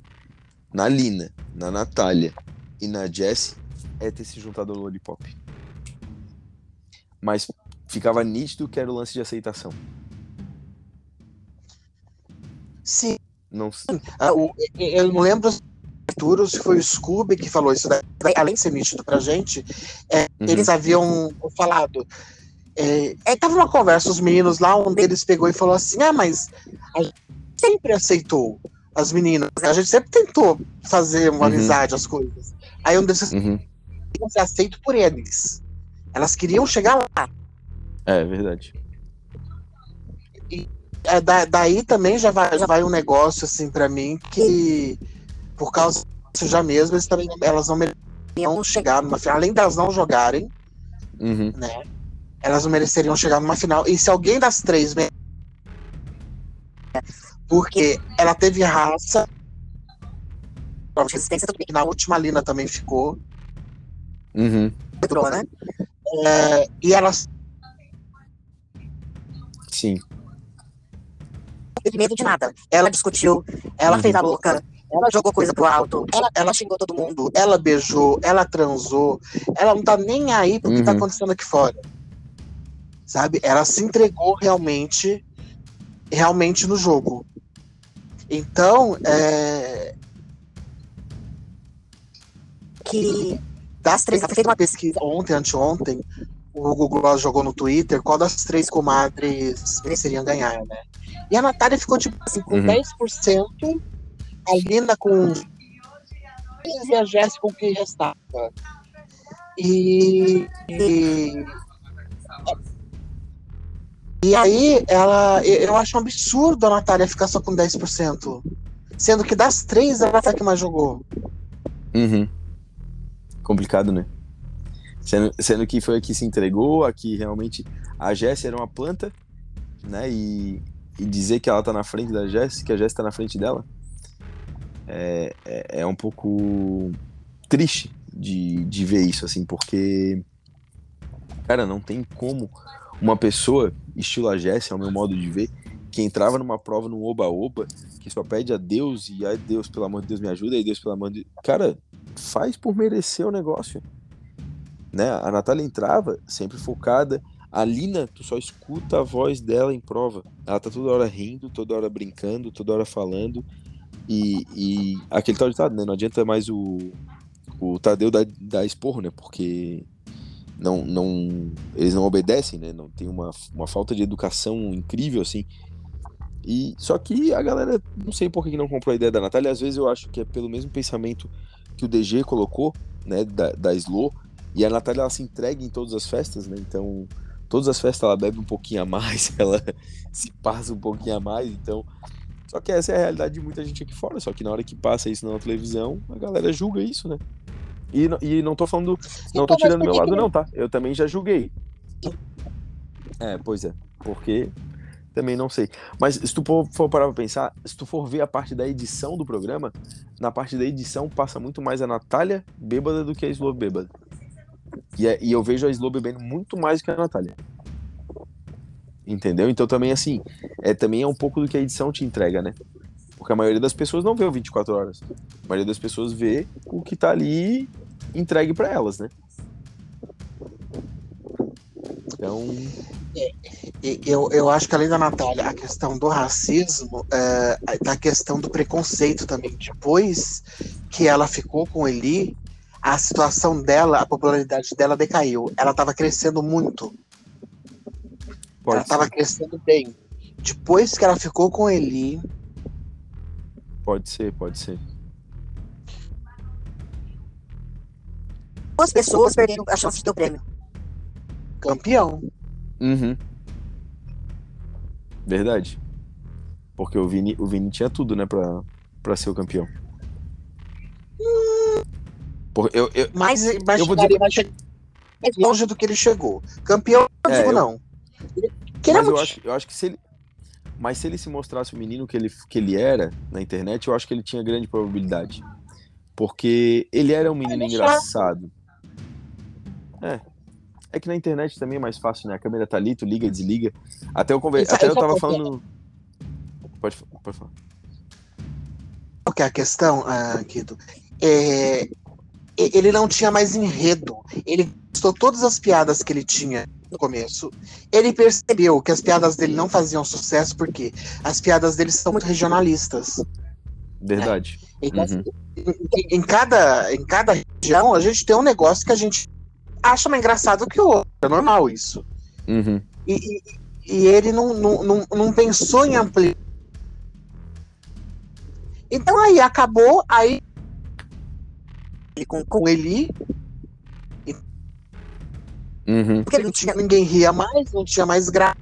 na Lina, na Natália e na Jessie, é ter se juntado ao Lollipop. Mas ficava nítido que era o lance de aceitação. Sim. Não, Ah, o- eu não lembro Arturo, se foi o Scooby que falou isso daí, além de ser nítido pra gente, é, Uhum. eles haviam falado. É, é, tava uma conversa, os meninos lá, um deles pegou e falou assim: Ah, mas a gente sempre aceitou as meninas, a gente sempre tentou fazer uma Uhum. amizade, as coisas. Aí um desses Uhum. ser aceito por eles. Elas queriam chegar lá. É verdade. É, da- daí também já vai, já vai um negócio assim pra mim que por causa disso já mesmo eles também elas não mereciam chegar numa final, além delas não jogarem, Uhum. né? Elas não mereceriam chegar numa final. E se alguém das três porque ela teve raça, na última Lina também ficou, Uhum. Entrou, né? é, e elas Sim. Não teve medo de nada. Ela discutiu, ela Uhum. fez a louca, ela jogou coisa pro alto, ela, ela xingou todo mundo. ela beijou, ela transou, ela não tá nem aí pro que tá Uhum. acontecendo aqui fora. Sabe? Ela se entregou realmente, realmente no jogo. Então, é, Que das três, foi feita uma pesquisa ontem, anteontem, o Google Gloss jogou no Twitter qual das três comadres mereceriam ganhar, né? E a Natália ficou, tipo assim, com Uhum. 10%, a Lina com 15% e a Jéssica com o que restava. E, e, e aí, ela, eu acho um absurdo a Natália ficar só com 10%. Sendo que das três, ela a que mais jogou. Uhum. Complicado, né? Sendo, sendo que foi a que se entregou, a que realmente. A Jessie era uma planta, né? E, e dizer que ela tá na frente da Jessie, que a Jessie tá na frente dela, é, é, é um pouco triste de, de ver isso, assim, porque. Cara, não tem como uma pessoa, estilo a Jessie, ao meu modo de ver, que entrava numa prova no Oba-Oba, que só pede a Deus e ai Deus, pelo amor de Deus, me ajuda, e Deus, pelo amor de Cara, faz por merecer o negócio. Né? A Natália entrava sempre focada. A Lina, tu só escuta a voz dela em prova. Ela tá toda hora rindo, toda hora brincando, toda hora falando. E, e aquele tal ditado, né? Não adianta mais o, o Tadeu dar, dar esporro, né? Porque não, não, eles não obedecem, né? Não tem uma, uma falta de educação incrível, assim. E só que a galera, não sei por que não comprou a ideia da Natália. Às vezes eu acho que é pelo mesmo pensamento que o DG colocou, né? Da, da Slow. E a Natália ela se entrega em todas as festas, né? Então, todas as festas ela bebe um pouquinho a mais, ela se passa um pouquinho a mais, então. Só que essa é a realidade de muita gente aqui fora. Só que na hora que passa isso na televisão, a galera julga isso, né? E, e não tô falando. Não tô tirando meu lado, não, tá? Eu também já julguei. É, pois é. Porque também não sei. Mas se tu for, for parar pra pensar, se tu for ver a parte da edição do programa, na parte da edição passa muito mais a Natália bêbada do que a Slow bêbada. E, é- e eu vejo a Slow bebendo muito mais que a Natália. Entendeu? Então também assim, é também é um pouco do que a edição te entrega, né? Porque a maioria das pessoas não vê o 24 horas. A maioria das pessoas vê o que tá ali entregue pra elas, né? Então, E eu, eu acho que além da Natália, a questão do racismo, é, a questão do preconceito também. Depois que ela ficou com Eli, a situação dela, a popularidade dela decaiu. Ela estava crescendo muito. ela pode estava ser, crescendo bem. Depois que ela ficou com Eli, pode ser, pode ser. duas pessoas perderam a chance de ter o prêmio. campeão. Uhum. Verdade. Porque o Vini, o Vini tinha tudo, né, pra, pra ser o campeão. Por, eu, eu, Mas, mas Eu vou dizer- mais che- mais longe do que ele chegou. Campeão, não É, digo eu- não. Queremos, mas eu acho, eu acho que se ele. Mas se ele se mostrasse o menino que ele, que ele era na internet, eu acho que ele tinha grande probabilidade. Porque ele era um menino é engraçado. É. É que na internet também é mais fácil, né? A câmera tá ali, tu liga, desliga. Até eu, conver... Isso- Até eu tava falando. Pode, pode falar. Qual que é a questão, ah, Guido? É, ele não tinha mais enredo. Ele gostou todas as piadas que ele tinha no começo. Ele percebeu que as piadas dele não faziam sucesso porque as piadas dele são muito regionalistas. Verdade. Então, Uhum. em, em cada, em cada região, a gente tem um negócio que a gente acha mais engraçado que o outro. É normal isso. Uhum. E, e- e ele não, não, não, não pensou em ampliar. Então aí acabou, aí ele com, com ele, Uhum. porque não tinha, ninguém ria mais, não tinha mais graça.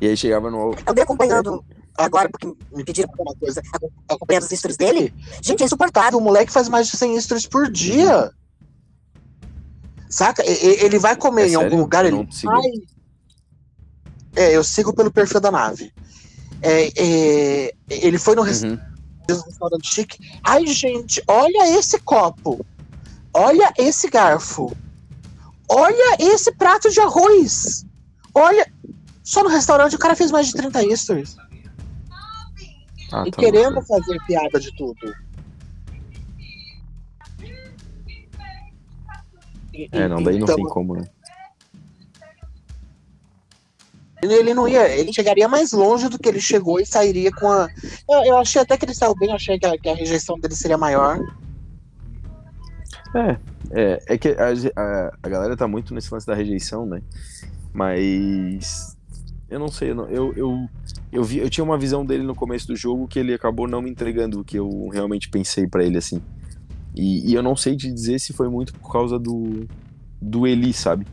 E aí chegava no. Eu dei acompanhando agora, porque me pediram alguma coisa, acompanhando os stories dele. Gente, é insuportável. O moleque faz mais de 100 stories por dia. Saca? E- e- Ele vai comer É em algum sério? lugar, Eu ele. não sigo. Ai. É, eu sigo pelo perfil da nave. É, é, ele foi no res- Uhum. restaurante chique. Ai, gente, olha esse copo. Olha esse garfo. Olha esse prato de arroz. Olha. Só no restaurante o cara fez mais de 30 stories. Ah, e tá querendo bom. fazer piada de tudo. E- É, não, daí não então, tem como, né? Ele não ia, ele chegaria mais longe do que ele chegou e sairia com a. Eu, eu achei até que ele saiu bem, achei que a, que a rejeição dele seria maior. É, é que a, a, a galera tá muito nesse lance da rejeição, né? Mas. Eu não sei, eu, não- eu, eu, eu, vi, eu tinha uma visão dele no começo do jogo que ele acabou não me entregando o que eu realmente pensei pra ele, assim. E, e eu não sei te dizer se foi muito por causa do, do Eli, sabe?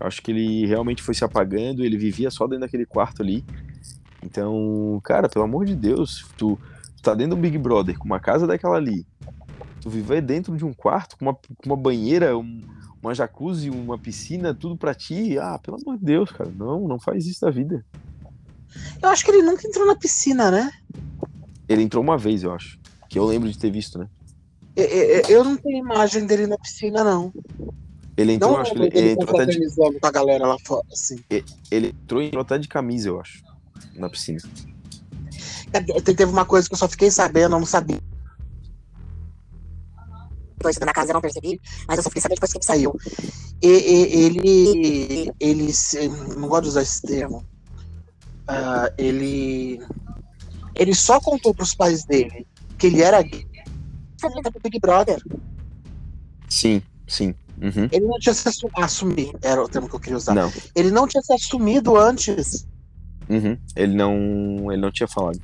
Eu acho que ele realmente foi se apagando, ele vivia só dentro daquele quarto ali. Então, cara, pelo amor de Deus, tu, tu tá dentro do Big Brother, com uma casa daquela ali, tu viver dentro de um quarto com uma, com uma banheira, um- uma jacuzzi, uma piscina, tudo pra ti. Ah, pelo amor de Deus, cara, não, não faz isso da vida. Eu acho que ele nunca entrou na piscina, né? Ele entrou uma vez, eu acho. Que eu lembro de ter visto, né? Eu, eu- eu não tenho imagem dele na piscina, não. Ele entrou, não acho que ele, ele dele entrou até de, com a galera lá fora, assim. ele entrou e entrou até de camisa, eu acho. Na piscina. É, te- Teve uma coisa que eu só fiquei sabendo, eu não sabia. Coisa na casa eu não percebi, mas eu só fiquei sabendo depois que ele saiu. E, e- ele. Ele. Não gosto de usar esse termo. Ah, ele. Ele só contou pros pais dele que ele era gay. Ele Big Brother. Sim, sim. Uhum. Ele não tinha se assu- assumir, era o termo que eu queria usar. Não. Ele não tinha se assumido antes. Uhum. Ele não. Ele não tinha falado.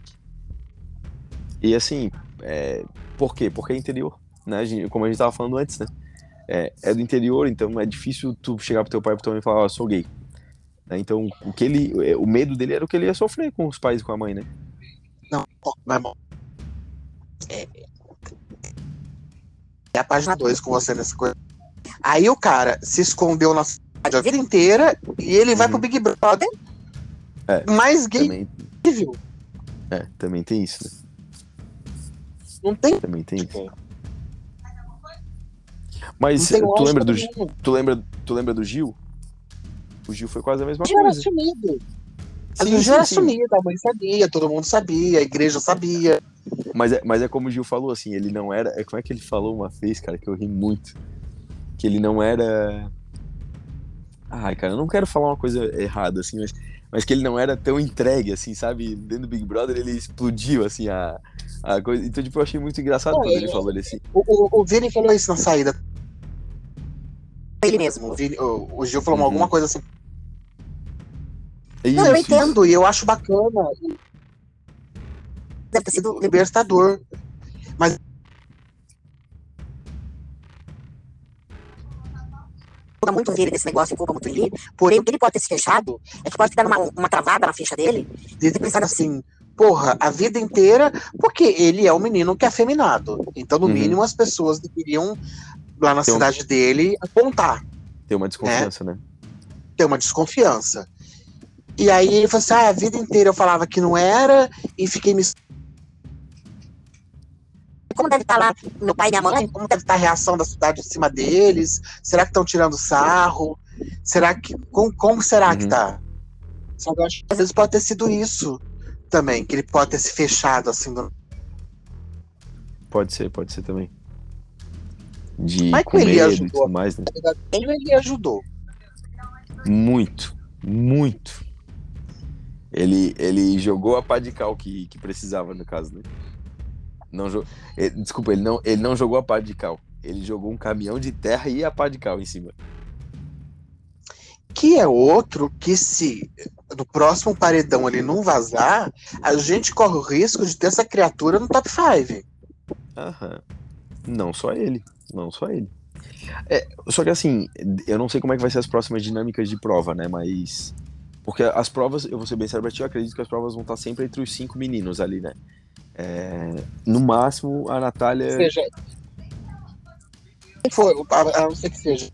E assim, é, por quê? Porque é interior. Né? Como a gente tava falando antes, né? É, é do interior, então é difícil tu chegar pro teu pai e pro teu mãe e falar, ó, sou gay. Né? Então, o que ele. é, O medo dele era o que ele ia sofrer com os pais e com a mãe, né? Não, vai bom. É, é a página 2 com você nessa coisa. Aí o cara se escondeu na cidade a vida inteira e ele vai Uhum. pro Big Brother É, mais gay Também, possível. é, também tem isso, né? Não tem. Também tem isso. Tipo, Mas tem tu lembra, do, tu, lembra, tu lembra do Gil? O Gil foi quase a mesma O Gil era coisa. assumido. Mas Sim, o Gil sim, era sim. assumido, a mãe sabia, todo mundo sabia, a igreja sabia. Mas é, mas é como o Gil falou, assim, ele não era. é, Como é que ele falou uma vez, cara, que eu ri muito? Que ele não era. Ai, cara, eu não quero falar uma coisa errada, assim, mas, mas que ele não era tão entregue, assim, sabe? Dentro do Big Brother ele explodiu, assim, a, a coisa. Então, tipo, eu achei muito engraçado Não, quando ele ele- falou ele assim. O, o, o Vini falou isso na saída. Ele mesmo. O, Vini- o- o Gil falou Uhum. alguma coisa assim. Não, eu Isso, isso. Entendo, e eu acho bacana, Deve ter sido libertador. Culpa muito ele desse negócio, culpa muito ele. Porém, o que ele pode ter se fechado é que pode ter dado uma, uma travada na ficha dele. de ter pensado assim, porra, a vida inteira, porque ele é um menino que é afeminado. Então, no Uhum. mínimo, as pessoas deveriam, lá na Tem um- cidade dele, apontar, Tem uma desconfiança, né? ter uma desconfiança. E aí ele falou assim: ah, a vida inteira eu falava que não era, e fiquei me. Como deve estar lá meu pai e minha mãe? Como deve estar a reação da cidade em cima deles? Será que estão tirando sarro? Será que. Como, como será que Uhum. tá? Só que eu acho que às vezes pode ter sido isso também, que ele pode ter se fechado assim. Do... Pode ser, pode ser também. De Mas com ele medo e ajudou. tudo mais, né? Ele, ele ajudou. Muito, muito. Ele, ele jogou a pá de cal que, que precisava, no caso, né? Não eh, Desculpa, ele não, ele não jogou a pá de cal. Ele jogou um caminhão de terra e a pá de cal em cima. Que é outro que, se no próximo paredão ele não vazar, a gente corre o risco de ter essa criatura no top 5. Aham. Não só ele. Não só ele. É, só que assim, eu não sei como é que vai ser as próximas dinâmicas de prova, né? Mas. Porque as provas, eu vou ser bem sério pra ti, eu acredito que as provas vão estar sempre entre os cinco meninos ali, né? É, no máximo, a Natália. seja, foi, a a não ser que seja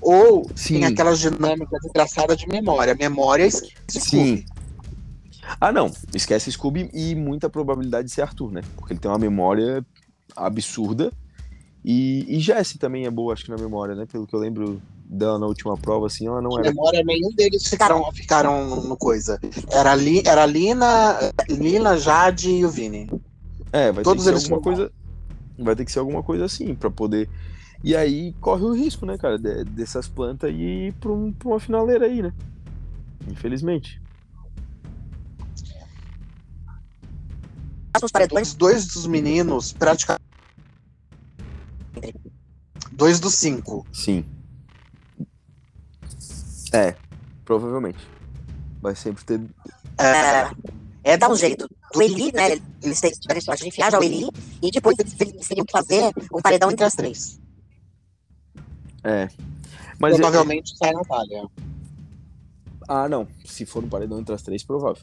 ou Sim. tem aquelas dinâmicas engraçadas de memória. Memória esquece Sim. Ah, não. Esquece Scooby e muita probabilidade de ser Arthur, né? Porque ele tem uma memória absurda. E, e Jessie também é boa, acho que na memória, né? Pelo que eu lembro dela na última prova, assim, ela não era. memória, nenhum deles ficaram, ficaram no coisa. Era, Li, era Lina, Lina, Jade e o Vini. É, vai Todos ter que eles ser alguma coisa. Vai ter que ser alguma coisa assim, pra poder. E aí corre o risco, né, cara, de- dessas plantas ir pra, um- pra uma finaleira aí, né? Infelizmente. Os dois dos meninos, praticamente. Dois dos cinco. Sim. É, provavelmente. Vai sempre ter. É, é Dá um jeito. Do Eli, né? Eles têm tiveram sorte de enfiar já o Eli. E depois eles eles teriam que fazer um paredão entre as três. É. Mas é- provavelmente sai a Natália. Ah, não. Se for um paredão entre as três, provável.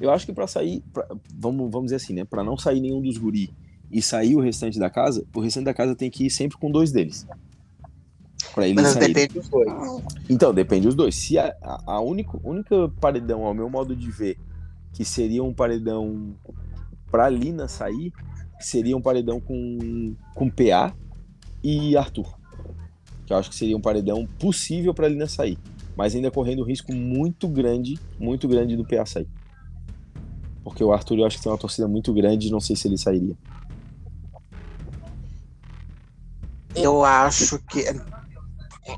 Eu acho que pra sair, pra- vamos, vamos dizer assim, né? Pra não sair nenhum dos guri e sair o restante da casa, o restante da casa tem que ir sempre com dois deles. Pra eles Mas saírem. depende dos dois. Então, depende dos dois. Se a, a, a único, única paredão, ao meu modo de ver, que seria um paredão pra Lina sair, seria um paredão com, com PA e Arthur. Que eu acho que seria um paredão possível pra Lina sair. Mas ainda correndo um risco muito grande, muito grande do PA sair. Porque o Arthur eu acho que tem uma torcida muito grande, não sei se ele sairia. Eu acho que.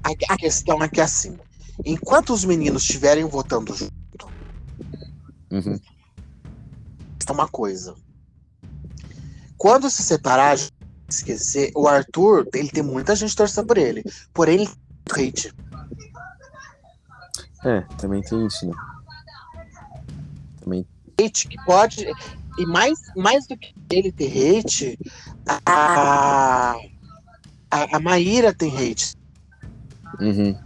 A, a questão é que assim. Enquanto os meninos estiverem votando junto, Uhum. é uma coisa. Quando se separar, a gente esquecer, o Arthur, ele tem muita gente torcendo por ele. Porém, ele tem hate. É, também tem isso, né? Também. Hate que pode. E mais, mais do que ele ter hate, a, a, a Maíra tem hate. Uhum.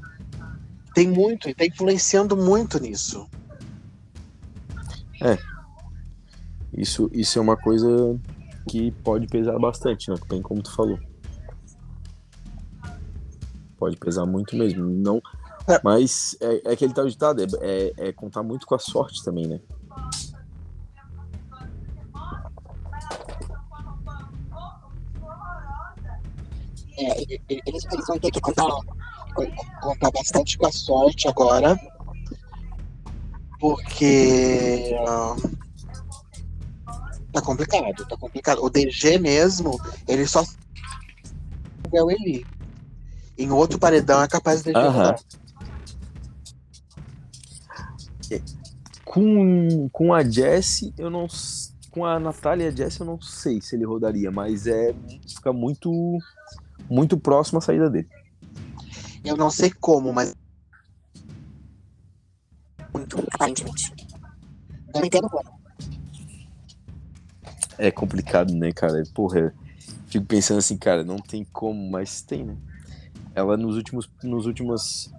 Tem muito, e tá influenciando muito nisso. Isso, isso é uma coisa que pode pesar bastante, né? Bem como tu falou. Pode pesar muito mesmo. Não, É. mas é, é aquele tal ditado, é, é, é contar muito com a sorte também, né? É, eles, eles vão ter que contar, contar bastante com a sorte agora. Porque. ah, tá complicado, tá complicado. O DG mesmo, ele só é o Eli. Em outro paredão é capaz de Aham. rodar. Com, com a Jessie, eu não. Com a Natália e a Jessie, eu não sei se ele rodaria, mas é. Fica muito. Muito próximo a saída dele. Eu não sei como, mas Muito, aparentemente. Não entendo como. É complicado, né, cara? Porra, fico pensando assim, cara, não tem como, mas tem, né? Ela nos últimos, nos últimas,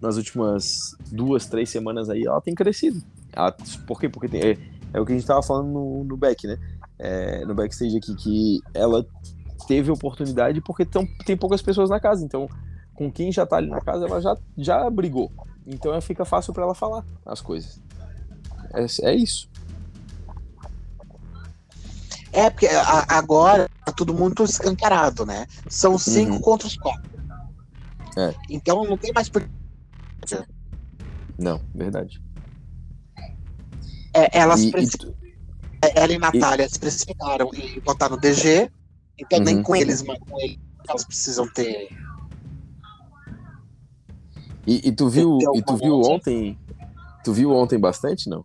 nas últimas duas, três semanas aí, ela tem crescido. Ela- por quê? Porque tem- é, é o que a gente tava falando no, no back, né? É, no backstage aqui, que ela teve oportunidade porque tão, tem poucas pessoas na casa, então com quem já tá ali na casa, ela já, já brigou. Então é, fica fácil pra ela falar as coisas. É, é isso. é porque a- agora tá tudo muito escancarado, né? São cinco Uhum. contra os quatro. É. Então não tem mais por Não, verdade. É, elas E- e preci- tu- ela e Natália se precipitaram em botar no DG, então nem Uhum. com eles, mas com ele elas precisam ter. E, e tu viu, e tu viu ontem, tu viu ontem bastante, não?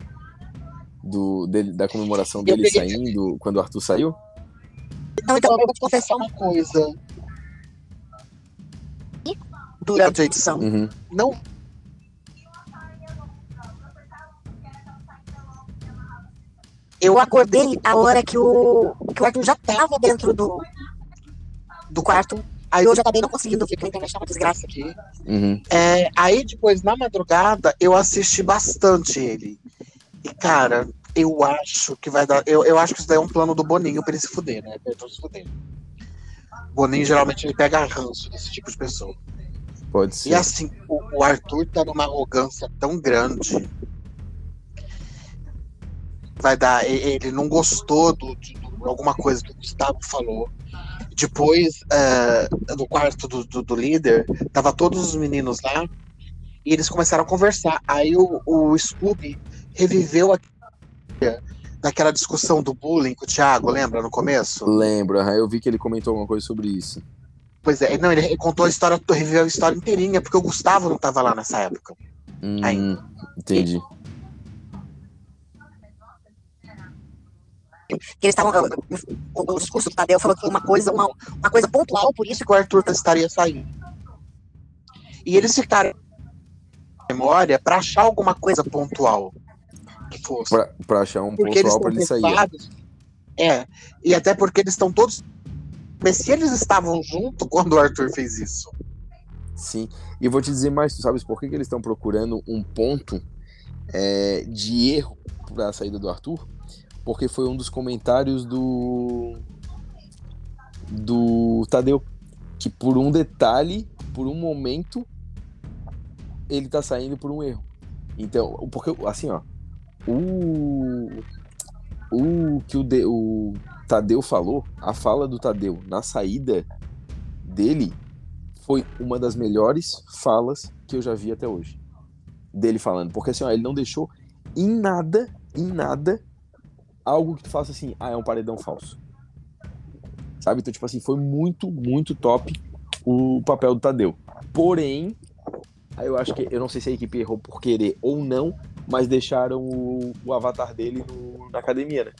Do, dele, da comemoração dele peguei- saindo, quando o Arthur saiu? Não, então eu vou te confessar uma coisa. durante a edição. Uhum. Não. Eu acordei a hora que o, que o Arthur já tava dentro do, do quarto. Aí eu já acabei não conseguindo ver, porque a internet é uma desgraça aqui. Uhum. É, aí depois, na madrugada, eu assisti bastante ele. E, cara, eu acho que vai dar. Eu, eu acho que isso daí é um plano do Boninho pra ele se fuder, né? Pra ele se fuder. Boninho geralmente ele pega ranço desse tipo de pessoa. Pode ser. E assim, o, o Arthur tá numa arrogância tão grande. Vai dar. Ele não gostou do, de do- alguma coisa que o Gustavo falou. Depois, é, no quarto do, do, do líder, tava todos os meninos lá. E eles começaram a conversar. Aí o, o Scooby reviveu a daquela discussão do bullying com o Thiago, lembra no começo? Lembro, eu vi que ele comentou alguma coisa sobre isso. Pois é, não, ele contou a história, reviveu a história inteirinha, porque o Gustavo não tava lá nessa época. Hum, entendi. Que eles estavam. O, o discurso do Tadeu falou que uma coisa, uma, uma coisa pontual, por isso que o Arthur estaria saindo. E eles ficaram memória para achar alguma coisa pontual que fosse. Pra, pra achar um porque pontual pra ele sair. É, e até porque eles estão todos. Mas se eles estavam junto quando o Arthur fez isso. Sim. E vou te dizer mais, tu sabes por que, que eles estão procurando um ponto é, de erro pra saída do Arthur? Porque foi um dos comentários do. do Tadeu. Que por um detalhe, por um momento, ele tá saindo por um erro. Então, porque assim, ó. O. O que o, de, o Tadeu falou, a fala do Tadeu na saída dele foi uma das melhores falas que eu já vi até hoje. Dele falando. Porque assim, ó, ele não deixou em nada, em nada, algo que tu faça assim, ah, é um paredão falso. Sabe? Então, tipo assim, foi muito, muito top o papel do Tadeu. Porém, aí eu acho que, eu não sei se a equipe errou por querer ou não, mas deixaram o, o avatar dele no- na academia, né?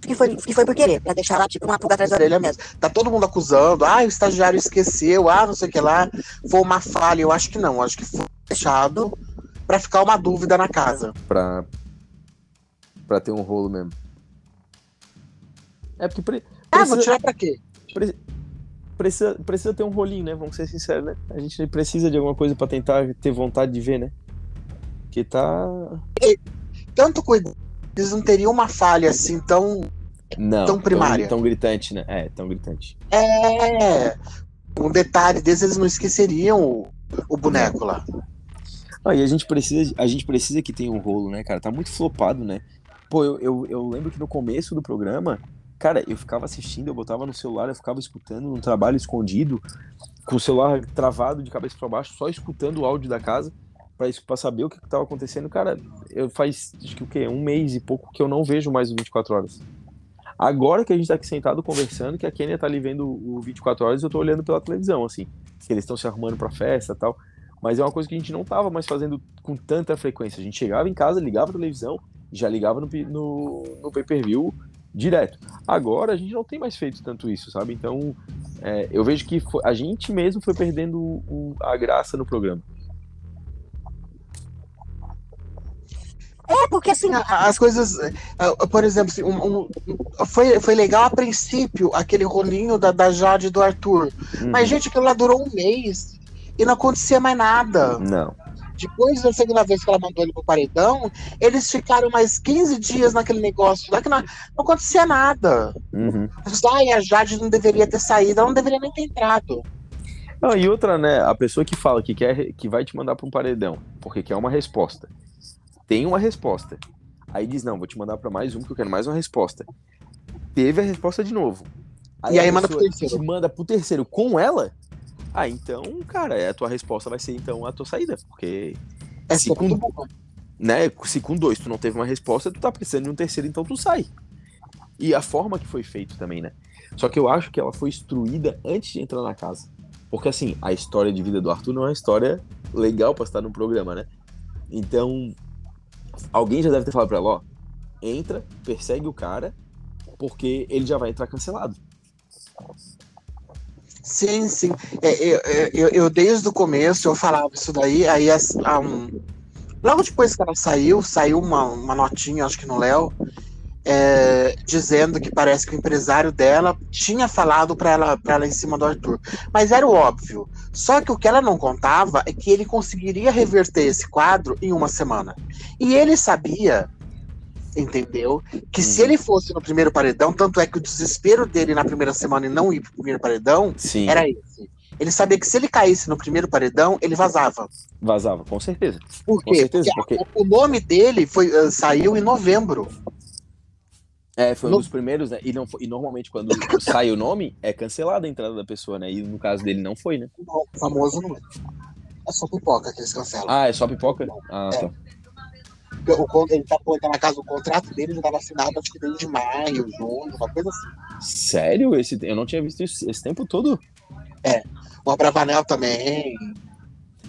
que foi, que foi por querer, pra deixar lá, tipo, uma pulga atrás da orelha mesmo. Tá todo mundo acusando, ah, o estagiário esqueceu, ah, não sei o que lá. Foi uma falha. Eu acho que não, acho que foi fechado para ficar uma dúvida na casa. Pra, pra ter um rolo mesmo. É porque pre- Ah, precisa, vou tirar pra quê? pre- precisa, precisa ter um rolinho, né? Vamos ser sinceros, né? A gente precisa de alguma coisa pra tentar ter vontade de ver, né? Que tá. Tanto cuidado, eles não teriam uma falha assim tão. Não. Tão primária. Tão, tão gritante, né? É, tão gritante. É. Um detalhe desses, eles não esqueceriam o, o boneco lá. Ah, e a gente precisa, a gente precisa que tenha um rolo, né, cara? Tá muito flopado, né? Pô, eu, eu, eu lembro que no começo do programa, cara, eu ficava assistindo, eu botava no celular, eu ficava escutando num trabalho escondido, com o celular travado de cabeça pra baixo, só escutando o áudio da casa pra saber o que, tava acontecendo. Cara, eu faz, acho que o quê? Um mês e pouco que eu não vejo mais o 24 horas. Agora que a gente tá aqui sentado conversando, que a Kenia tá ali vendo o 24 horas, eu tô olhando pela televisão, assim. Que eles estão se arrumando pra festa tal. Mas é uma coisa que a gente não tava mais fazendo com tanta frequência. A gente chegava em casa, ligava a televisão, já ligava no, no, no pay-per-view direto. Agora a gente não tem mais feito tanto isso, sabe? Então é, eu vejo que foi- a gente mesmo foi perdendo o- a graça no programa. É, porque assim, A- As coisas, ah, por exemplo, assim, um- um- foi, foi legal a princípio aquele rolinho da, da Jade e do Arthur. Mas, Uhum. gente, aquilo lá durou um mês e não acontecia mais nada. Não. Depois da segunda vez que ela mandou ele pro paredão, eles ficaram mais 15 dias naquele negócio lá que não, não acontecia nada. Uhum. Ai, a Jade não deveria ter saído, ela não deveria nem ter entrado. Não, e outra, né? A pessoa que fala que quer que vai te mandar para um paredão, porque quer uma resposta. Tem uma resposta. Aí diz, não, vou te mandar para mais um, porque eu quero mais uma resposta. Teve a resposta de novo. E aí manda pro terceiro. Te manda pro terceiro com ela. Ah, então, cara, a tua resposta vai ser então a tua saída, porque É Se com- bom. né, se com dois tu não teve uma resposta, tu tá precisando de um terceiro, então tu sai. E a forma que foi feito também, né? Só que eu acho que ela foi instruída antes de entrar na casa. Porque assim, a história de vida do Arthur não é uma história legal pra estar no programa, né? Então, alguém já deve ter falado pra ela, ó, entra, persegue o cara, porque ele já vai entrar cancelado. Sim, sim. É, eu, eu, eu, desde o começo eu falava isso daí, aí um- logo depois que ela saiu, saiu uma, uma notinha, acho que no Léo, é, dizendo que parece que o empresário dela tinha falado pra ela, ela em cima do Arthur. Mas era o óbvio. Só que o que ela não contava é que ele conseguiria reverter esse quadro em uma semana. E ele sabia, entendeu? Que se Uhum. ele fosse no primeiro paredão, tanto é que o desespero dele na primeira semana e não ir pro primeiro paredão Sim. era esse. Ele sabia que se ele caísse no primeiro paredão, ele vazava. Vazava, com certeza. Por Com quê? certeza, Porque a- o nome dele foi, ah, saiu em novembro. É, foi um No- dos primeiros, né? E, não e normalmente quando sai o nome, é cancelada a entrada da pessoa, né? E no caso dele não foi, né? O famoso não. É só pipoca que eles cancelam. Ah, é só pipoca? Ah, É. tá. O ele tá colocando na casa, o contrato dele já estava assinado acho que desde maio, junho, uma coisa assim. Sério? Esse, eu não tinha visto isso esse tempo todo. O Abravanel também.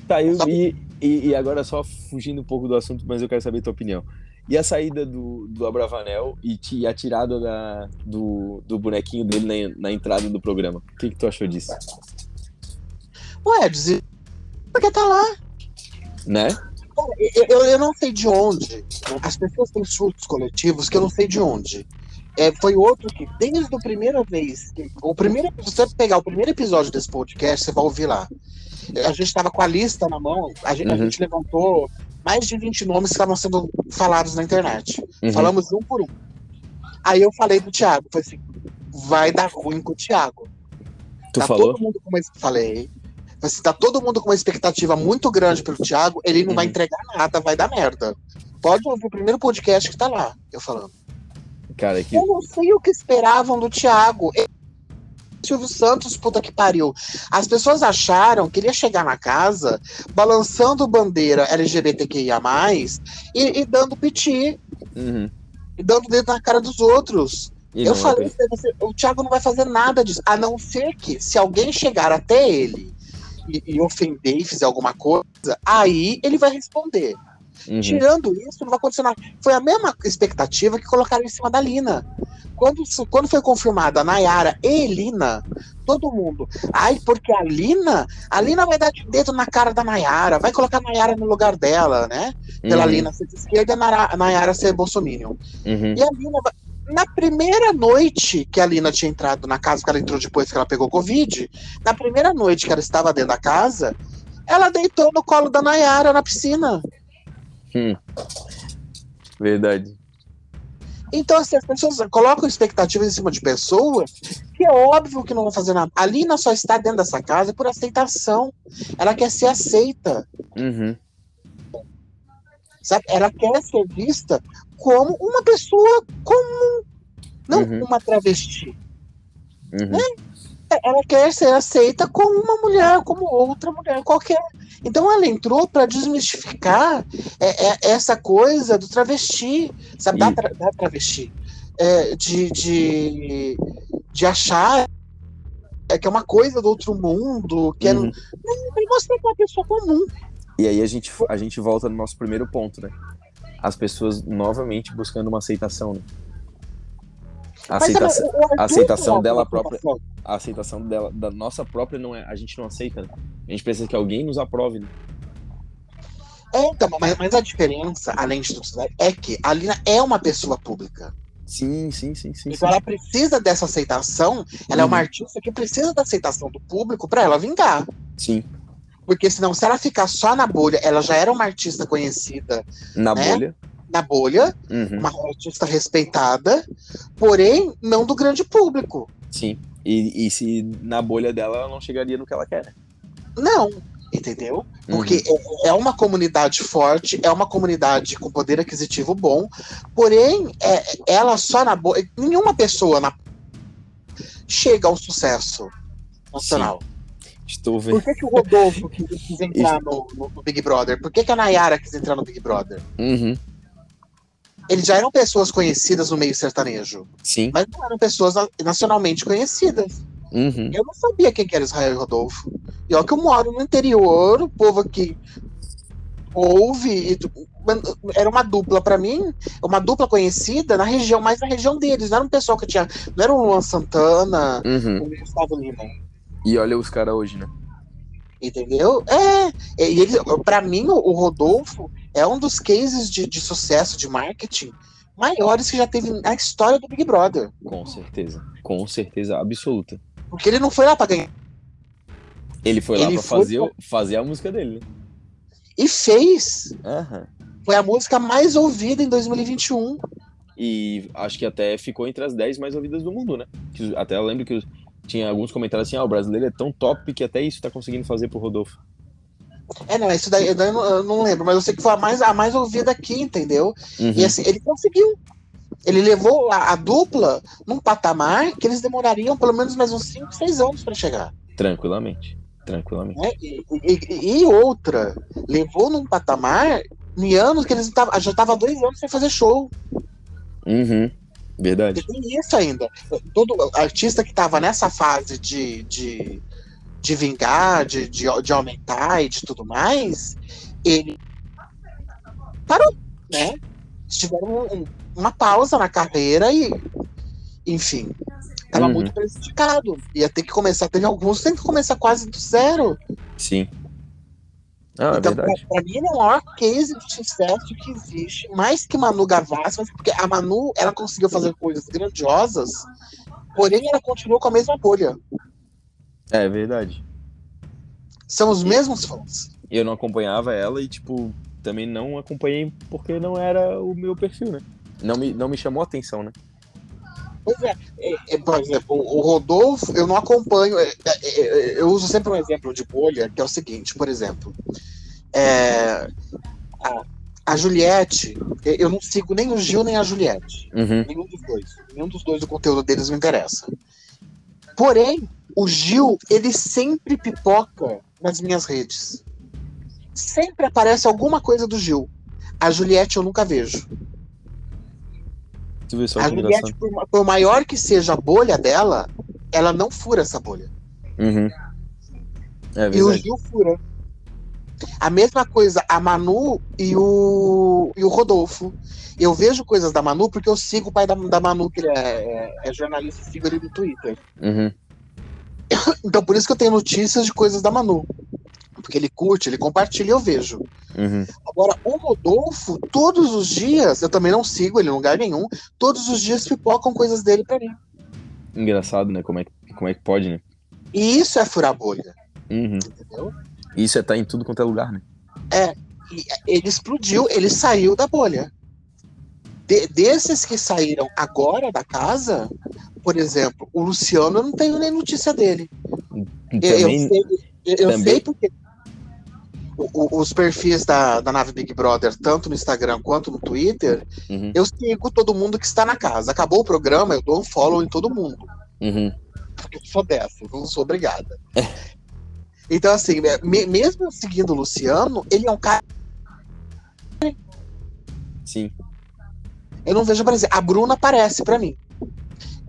Tá, eu, Só- e, e, e agora só fugindo um pouco do assunto, mas eu quero saber a tua opinião. E a saída do, do Abravanel e, e a tirada da, do, do bonequinho dele na, na entrada do programa? O que, que tu achou disso? Ué, dizer. Porque tá lá. Né? Eu, eu, eu não sei de onde. As pessoas têm surtos coletivos que eu não sei de onde. É, foi outro que, desde a primeira vez, o primeiro, se você pegar o primeiro episódio desse podcast, você vai ouvir lá. A gente estava com a lista na mão, a gente, a Uhum. gente levantou mais de 20 nomes que estavam sendo falados na internet. Uhum. Falamos um por um. Aí eu falei do Thiago, falei assim, vai dar ruim com o Thiago. Tu tá falou? todo mundo com uma, falei. Falei assim, tá todo mundo com uma expectativa muito grande pelo Thiago, ele não vai Uhum. entregar nada, vai dar merda. Pode ouvir o primeiro podcast que tá lá, eu falando. Cara, que. Eu não sei o que esperavam do Thiago. Ele- Silvio Santos, puta que pariu. As pessoas acharam que ele ia chegar na casa balançando bandeira LGBTQIA, e, e dando piti, Uhum. e dando dedo na cara dos outros. E eu falei, pra você, o Thiago não vai fazer nada disso, a não ser que, se alguém chegar até ele e, e ofender e fizer alguma coisa, aí ele vai responder. Uhum. Tirando isso, não vai acontecer nada. Foi a mesma expectativa que colocaram em cima da Lina. Quando, quando foi confirmada a Nayara e Lina, todo mundo. Ai, porque a Lina, a Lina vai dar de dedo na cara da Nayara, vai colocar a Nayara no lugar dela, né? Pela Uhum. Lina ser de esquerda e a Nayara ser bolsominion. Uhum. E a Lina, na primeira noite que a Lina tinha entrado na casa, que ela entrou depois que ela pegou Covid, na primeira noite que ela estava dentro da casa, ela deitou no colo da Nayara na piscina. Verdade. Então, assim, as pessoas colocam expectativas em cima de pessoas que é óbvio que não vão fazer nada. A Lina só está dentro dessa casa por aceitação. Ela quer ser aceita, Uhum. sabe? Ela quer ser vista como uma pessoa comum, não Uhum. uma travesti. Uhum. Ela quer ser aceita como uma mulher, como outra mulher qualquer. Então ela entrou para desmistificar é, é, essa coisa do travesti, sabe? Da, tra- da travesti. É, de, de, de achar é, que é uma coisa do outro mundo, que é, Uhum. e você é uma pessoa comum. E aí a gente, a gente volta no nosso primeiro ponto, né? As pessoas novamente buscando uma aceitação, né? A aceitação, a aceitação dela própria. aceitação. a aceitação dela, da nossa própria não é, a gente não aceita, né? A gente precisa que alguém nos aprove, né? É, então, mas, mas a diferença, além de tudo, né, é que a Lina é uma pessoa pública. Sim, sim, sim, sim. Então sim. ela precisa dessa aceitação, ela é uma Uhum. artista que precisa da aceitação do público para ela vingar. Sim. Porque senão, se ela ficar só na bolha, ela já era uma artista conhecida Na Né? bolha. na bolha, Uhum. uma artista respeitada, porém não do grande público. Sim. E, e se na bolha dela ela não chegaria no que ela quer. Não, entendeu? Porque Uhum. é, é uma comunidade forte, é uma comunidade com poder aquisitivo bom, porém, é, ela só na bolha. Nenhuma pessoa na chega ao sucesso nacional. Estou Por vendo. que, que o Rodolfo quis, entrar no, no- no Big Brother? Por que, que a Nayara quis entrar no Big Brother? Uhum. Eles já eram pessoas conhecidas no meio sertanejo, Sim. mas não eram pessoas na- nacionalmente conhecidas. Uhum. Eu não sabia quem que era Israel e Rodolfo. E olha que eu moro no interior, o povo aqui ouve. e tu- era uma dupla pra mim, uma dupla conhecida na região, mas na região deles. Não era um pessoal que tinha. Não era o Luan Santana, Uhum. o Gustavo Lima. E olha os caras hoje, né? Entendeu? É. E eles, pra mim, o Rodolfo é um dos cases de, de sucesso de marketing maiores que já teve na história do Big Brother. Com certeza. Com certeza absoluta. Porque ele não foi lá pra ganhar. Ele foi lá Ele pra foi fazer, o- fazer a música dele, né? E fez. Aham. Foi a música mais ouvida em 2021. E acho que até ficou entre as 10 mais ouvidas do mundo, né? Até eu lembro que tinha alguns comentários assim, ah, o brasileiro é tão top que até isso tá conseguindo fazer pro Rodolfo. É, não, isso daí, eu, não, eu não lembro, mas eu sei que foi a mais, a mais ouvida aqui, entendeu? Uhum. E assim, ele conseguiu. Ele levou a, a dupla num patamar que eles demorariam pelo menos mais uns 5, 6 anos pra chegar. Tranquilamente. Tranquilamente. né? E, e- e outra, levou num patamar em anos que eles tavam- já estavam dois anos sem fazer show. Uhum. Verdade. E tem isso ainda. Todo artista que tava nessa fase de, de, de vingar, de, de, de aumentar e de tudo mais, ele parou, né? Eles tiveram um- uma pausa na carreira e, enfim, tava Uhum. muito prejudicado. Ia ter que começar, teve alguns que tem que começar quase do zero. Sim. Ah, é então, verdade. pra mim, é o maior case de sucesso que existe, mais que Manu Gavassi, mas porque a Manu, ela conseguiu fazer coisas grandiosas, porém ela continuou com a mesma bolha. É verdade. São os mesmos fãs. Eu não acompanhava ela e, tipo, também não acompanhei porque não era o meu perfil, né? Não me, não me chamou a atenção, né? Pois é, é, é, por exemplo, o Rodolfo, eu não acompanho. é, é, é, eu uso sempre um exemplo de bolha, que é o seguinte, por exemplo. é, a, a Juliette, eu eu não sigo nem o Gil nem a Juliette. Uhum. Nenhum dos dois. Nenhum dos dois o conteúdo deles me interessa. Porém, o Gil, ele sempre pipoca nas minhas redes. Sempre aparece alguma coisa do Gil. A Juliette eu nunca vejo. Tu viu só A Juliette, engraçado? por, ma- por maior que seja a bolha dela, ela não fura essa bolha. Uhum. É E o. Gil fura. A mesma coisa, a Manu e o, e o Rodolfo. Eu vejo coisas da Manu porque eu sigo o pai da, da Manu, que ele é, é- é jornalista, sigo ele no Twitter. Uhum. Então por isso que eu tenho notícias de coisas da Manu. Porque ele curte, ele compartilha eu vejo. Uhum. Agora, o Rodolfo, todos os dias, eu também não sigo ele em lugar nenhum, todos os dias pipocam coisas dele pra mim. Engraçado, né? Como é, que- como é que pode, né? E isso é furar bolha, Uhum. entendeu? Isso é estar em tudo quanto é lugar, né? E ele explodiu, ele saiu da bolha. De- desses que saíram agora da casa, por exemplo, o Luciano eu não tenho nem notícia dele. Eu, eu Também, sei, eu, eu também- sei porque o- os perfis da, da nave Big Brother, tanto no Instagram quanto no Twitter, Uhum. eu sigo todo mundo que está na casa. Acabou o programa, eu dou um follow em todo mundo. Uhum. Porque eu sou dessa, não sou obrigada. Então, assim, me- mesmo seguindo o Luciano, ele é um cara. Sim. Eu não vejo aparecer. A Bruna aparece pra mim.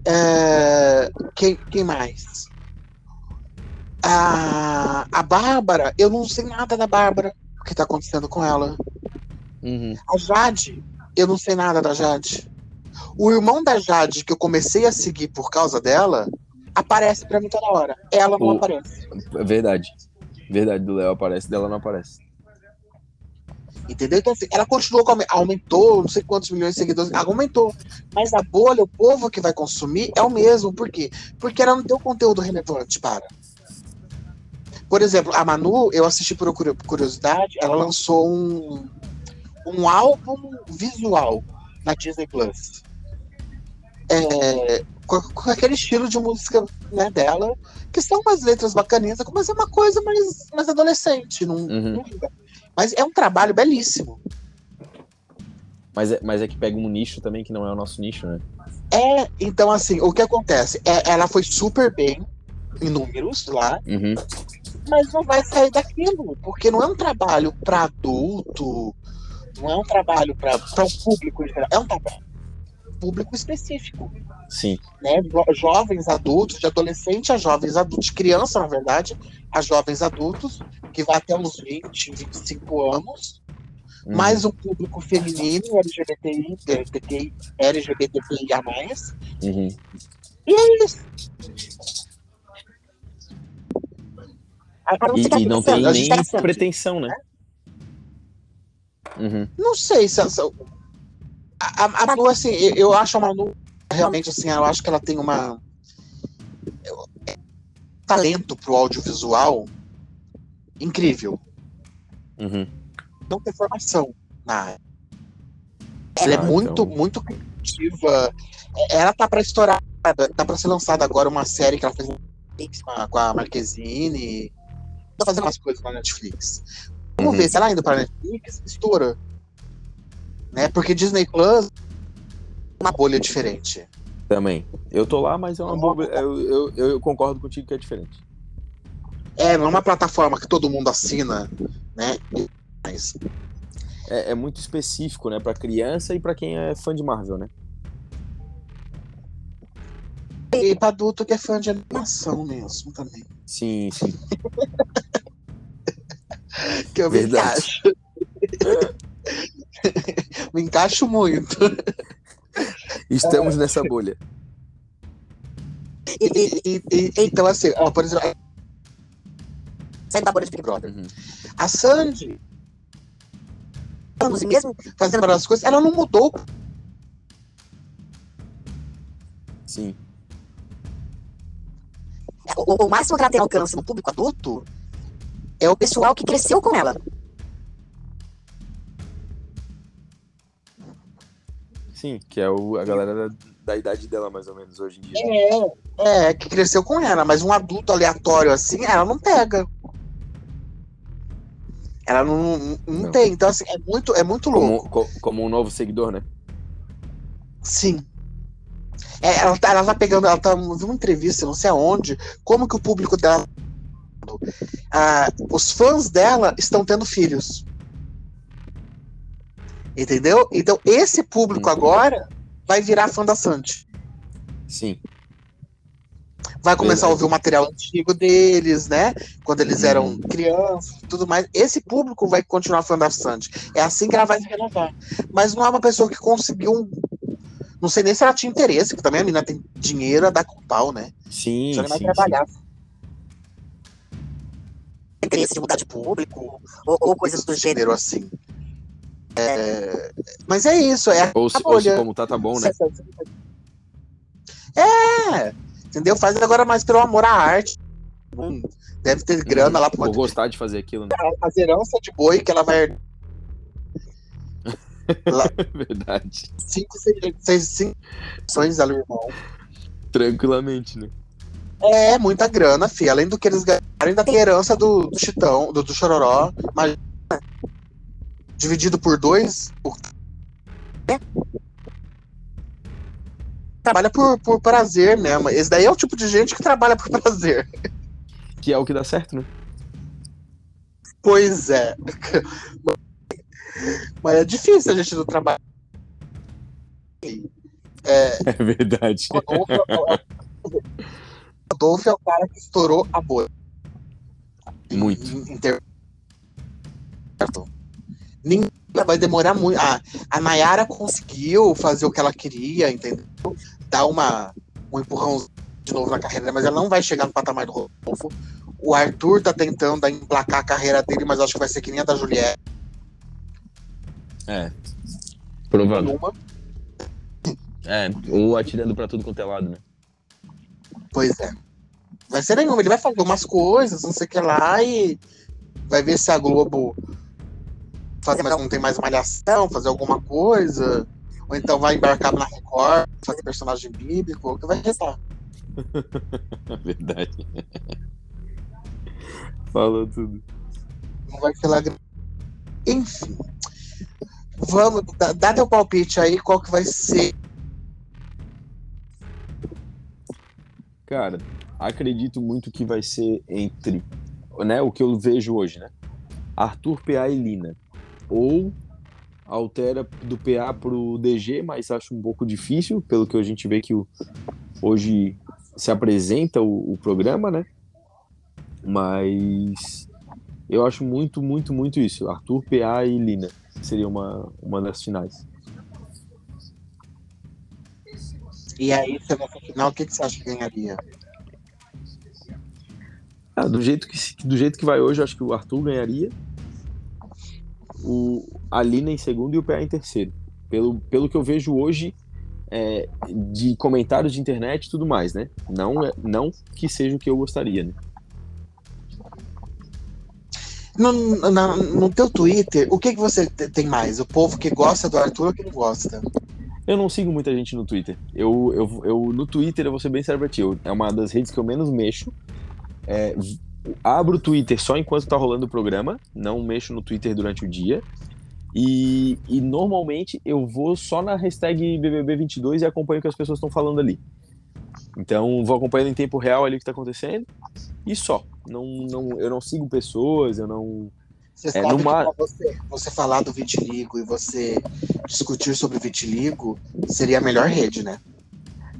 É, Quem, quem mais? A, a Bárbara, eu não sei nada da Bárbara, o que tá acontecendo com ela. Uhum. A Jade, eu não sei nada da Jade. O irmão da Jade, que eu comecei a seguir por causa dela, aparece pra mim toda hora. Ela não O- aparece. É Verdade. Verdade, do Léo aparece, dela não aparece. Entendeu? Então, assim, ela continuou, aumentou, não sei quantos milhões de seguidores, aumentou. Mas a bolha, o povo que vai consumir é o mesmo. Por quê? Porque ela não tem um conteúdo relevante para. Por exemplo, a Manu, eu assisti por curio- curiosidade, ela lançou um, um álbum visual na Disney Plus. É, com, com aquele estilo de música né, dela, que são umas letras bacaninhas, mas é uma coisa mais, mais adolescente. Não, Uhum. não. Mas é um trabalho belíssimo. Mas é, mas é que pega um nicho também que não é o nosso nicho, né? É, então assim, o que acontece? É, ela foi super bem em números lá, Uhum. Mas não vai sair daquilo, porque não é um trabalho para adulto, não é um trabalho para um público em geral, é um trabalho público específico. Sim. Né? Jo- Jovens adultos, de adolescente a jovens adultos, de criança, na verdade, a jovens adultos, que vai até uns 20, 25 anos, Uhum. mais um público feminino, LGBTI, LGBTI, LGBTQIA+. Uhum. E é isso. E, e não tem nem pensando, pretensão, né? Uhum. Não sei se essa. A, a, a Manu, assim, eu, eu acho a Manu realmente assim, eu acho que ela tem uma. eu- é, talento pro audiovisual incrível. Uhum. Não tem formação na área. Ela é Ah, muito, então. muito criativa. É, Ela tá pra estourar. Tá pra ser lançada agora uma série que ela fez com a Marquezine. Tá fazendo umas coisas na Netflix. Vamos Uhum. ver, se ela indo pra Netflix, estoura. Né? Porque Disney Plus é uma bolha diferente. Também. Eu tô lá, mas é uma boa. Eu, eu, eu concordo contigo que é diferente. É, não é uma plataforma que todo mundo assina, né? Mas, É, é muito específico, né? Pra criança e pra quem é fã de Marvel, né? E pra adulto que é fã de animação mesmo também. Sim, sim. Que eu me Verdade. encaixo. me encaixo muito. Estamos nessa bolha. E, e, E- então, assim, ó, por exemplo, saindo da bolha de Big Brother. Uhum. a Sandy e mesmo fazendo várias coisas, ela não mudou. Sim. O, o máximo que ela tem alcance no público adulto é o pessoal que cresceu com ela. Sim, que é o, a galera da, da idade dela, mais ou menos, hoje em dia. É, é, que cresceu com ela, mas um adulto aleatório assim, ela não pega. Ela não, não, não Não. tem. Então, assim, é muito, é muito louco. Como, co- como um novo seguidor, né? Sim. É, ela, tá, ela tá pegando, ela tá viu uma entrevista, não sei aonde, como que o público dela. Ah, os fãs dela estão tendo filhos. Entendeu? Então, esse público Uhum. agora vai virar fã da Sandy. Sim. Vai começar a ouvir o material antigo deles, né? Quando eles Uhum. eram crianças e tudo mais. Esse público vai continuar fã da Sandy. É assim que ela vai se renovar. Mas não é uma pessoa que conseguiu um. Não sei nem se ela tinha interesse, porque também a menina tem dinheiro a dar com pau, né? Sim, Já não vai sim, trabalhar. Interesse de mudar de público ou, ou coisas do gênero. Assim. É, Mas é isso, é a Ou se, a ou se como tá, tá bom, né? É, entendeu? Faz agora mais pelo amor à arte. Hum, Deve ter grana lá Por pra gostar de fazer aquilo, né? as heranças de boi que ela vai Verdade. cinco, seis, seis, cinco ações irmão. Tranquilamente, né? É muita grana, fi. Além do que eles ganharam, tem herança do, do Chitão, do, do Chororó. Imagina. Dividido por dois. o- Trabalha por, por prazer mesmo. Esse daí é o tipo de gente que trabalha por prazer. Que é o que dá certo, né? Pois é. Mas é difícil a gente não trabalhar. É verdade. Rodolfo é o- Rodolfo é o cara que estourou a bolha. Muito. Em- em ter- Certo? Ninguém vai demorar muito. A, a Nayara conseguiu fazer o que ela queria, entendeu? Dar uma, um empurrão de novo na carreira, mas ela não vai chegar no patamar do Rodolfo. O Arthur tá tentando emplacar a carreira dele, mas acho que vai ser que nem a da Juliette. É. Provável. Uma. É, ou atirando pra tudo quanto é lado, né? Pois é. Vai ser nenhuma. Ele vai fazer umas coisas, não sei o que lá, e vai ver se a Globo fazer, mas não tem mais malhação, fazer alguma coisa. Ou então vai embarcar na Record, fazer personagem bíblico, o que vai restar. Verdade. Falou tudo. Não vai ser lá. Enfim. Vamos, dá, dá teu palpite aí, qual que vai ser. Cara, acredito muito que vai ser entre né, o que eu vejo hoje, né? Arthur, PA e Lina. Ou altera do PA pro DG, mas acho um pouco difícil, pelo que a gente vê que o, hoje se apresenta o, o programa, né? Mas eu acho muito, muito, muito isso. Arthur, PA e Lina seria uma, uma das finais. E aí, você vai pro final, o que, que você acha que ganharia? Ah, do, jeito que, do jeito que vai hoje, eu acho que o Arthur ganharia. O, a Lina em segundo e o PA em terceiro. Pelo, pelo que eu vejo hoje é, de comentários de internet e tudo mais, né? Não, é, não que seja o que eu gostaria, né? No, na, no teu Twitter, o que, que você tem mais? O povo que gosta do Arthur ou que não gosta? Eu não sigo muita gente no Twitter. Eu, eu, eu no Twitter eu vou ser bem sério É uma das redes que eu menos mexo. É, abro o Twitter só enquanto tá rolando o programa, não mexo no Twitter durante o dia. E, e normalmente eu vou só na hashtag BBB22 e acompanho o que as pessoas estão falando ali. Então vou acompanhando em tempo real ali o que está acontecendo e só. Não, não, eu não sigo pessoas, eu não. Você é, sabe numa... que você, você falar do vitiligo e você discutir sobre vitiligo seria a melhor rede, né?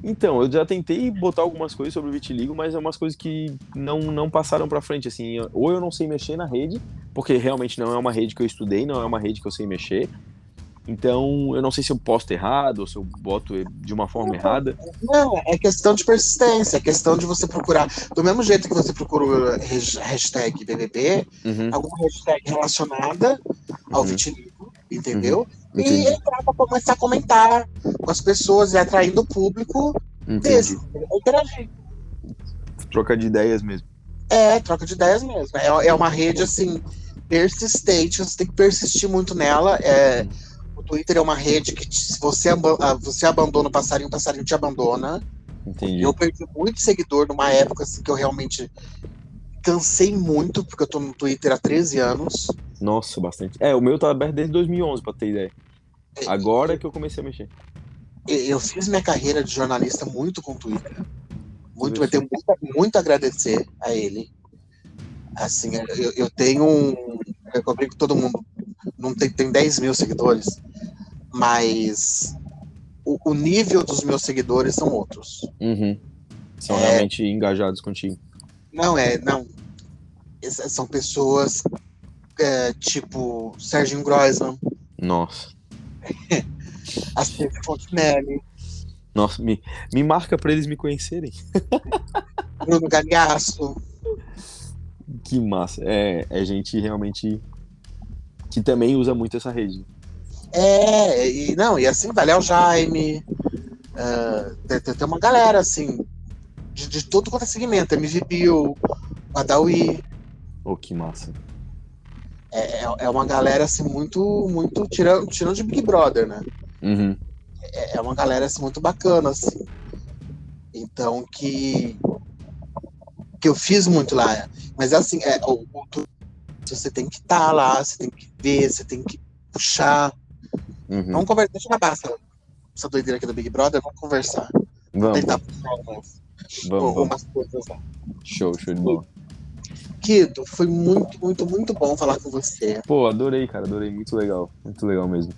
Então, eu já tentei botar algumas coisas sobre o vitiligo, mas é umas coisas que não, não passaram para frente, assim. Ou eu não sei mexer na rede, porque realmente não é uma rede que eu estudei, não é uma rede que eu sei mexer. Então, eu não sei se eu posto errado ou se eu boto de uma forma não, errada. Não, é questão de persistência, é questão de você procurar. Do mesmo jeito que você procura hashtag BBB, uhum. alguma hashtag relacionada ao uhum. vitiligo, entendeu? Uhum. E entrar para começar a comentar com as pessoas e atraindo o público desse, interagir. Troca de ideias mesmo. É, troca de ideias mesmo. É, é uma rede assim persistente, você tem que persistir muito nela. É, o Twitter é uma rede que se você, ah, você abandona o passarinho, o passarinho te abandona. Entendi. Eu perdi muito seguidor numa época assim, que eu realmente cansei muito, porque eu tô no Twitter há 13 anos. Nossa, bastante. É, o meu tá aberto desde 2011, pra ter ideia. Agora é que eu comecei a mexer. Eu fiz minha carreira de jornalista muito com o Twitter. Muito, eu tenho muito, muito a agradecer a ele. Assim, eu, eu tenho um. Eu brinco com todo mundo. Não tem, tem 10 mil seguidores, mas o, o nível dos meus seguidores são outros. Uhum. São é, realmente engajados contigo. Não, é, não. São pessoas é, tipo Serginho Groisman. Nossa. Assim, Fontenelle. Nossa, me, me marca para eles me conhecerem. Bruno Galhaço. Que massa. É, é gente realmente que também usa muito essa rede. É, e não, e assim, Daniel Jaime. Uh, tem, tem, uma galera, assim, de, de todo quanto é segmento. MV Bill, Badawi. Oh, que massa. É, é, é uma galera, assim, muito, muito. Tirando, tirando de Big Brother, né? Uhum. É, é uma galera assim, muito bacana, assim. Então que que eu fiz muito lá. Mas assim, é, o, o, você tem que estar tá lá, você tem que ver, você tem que puxar. Uhum. Vamos conversar, deixa eu acabar essa, essa doideira aqui do Big Brother, vamos conversar. Vamos. Tentar puxar algumas, vamos, algumas vamos. coisas lá. Show, show de bola. Kido, foi muito, muito, muito bom falar com você. Pô, adorei, cara, adorei. Muito legal. Muito legal mesmo.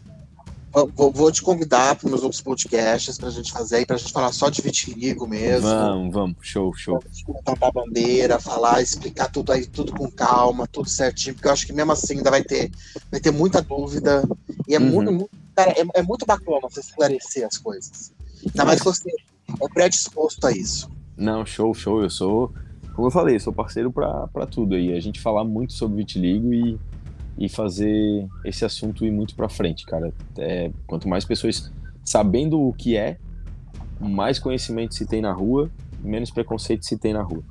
Vou, vou, te convidar para meus outros podcasts para a gente fazer, para a gente falar só de vitiligo mesmo. Vamos, vamos, show, show. Cantar bandeira, falar, explicar tudo aí, tudo com calma, tudo certinho, porque eu acho que mesmo assim ainda vai ter, vai ter muita dúvida. E é, uhum. muito, muito, cara, é, é, muito bacana você esclarecer as coisas. Ainda mais que você é predisposto a isso. Não, show, show. Eu sou, como eu falei, eu sou parceiro para tudo aí. A gente falar muito sobre vitiligo e e fazer esse assunto ir muito para frente, cara. É, quanto mais pessoas sabendo o que é, mais conhecimento se tem na rua, menos preconceito se tem na rua.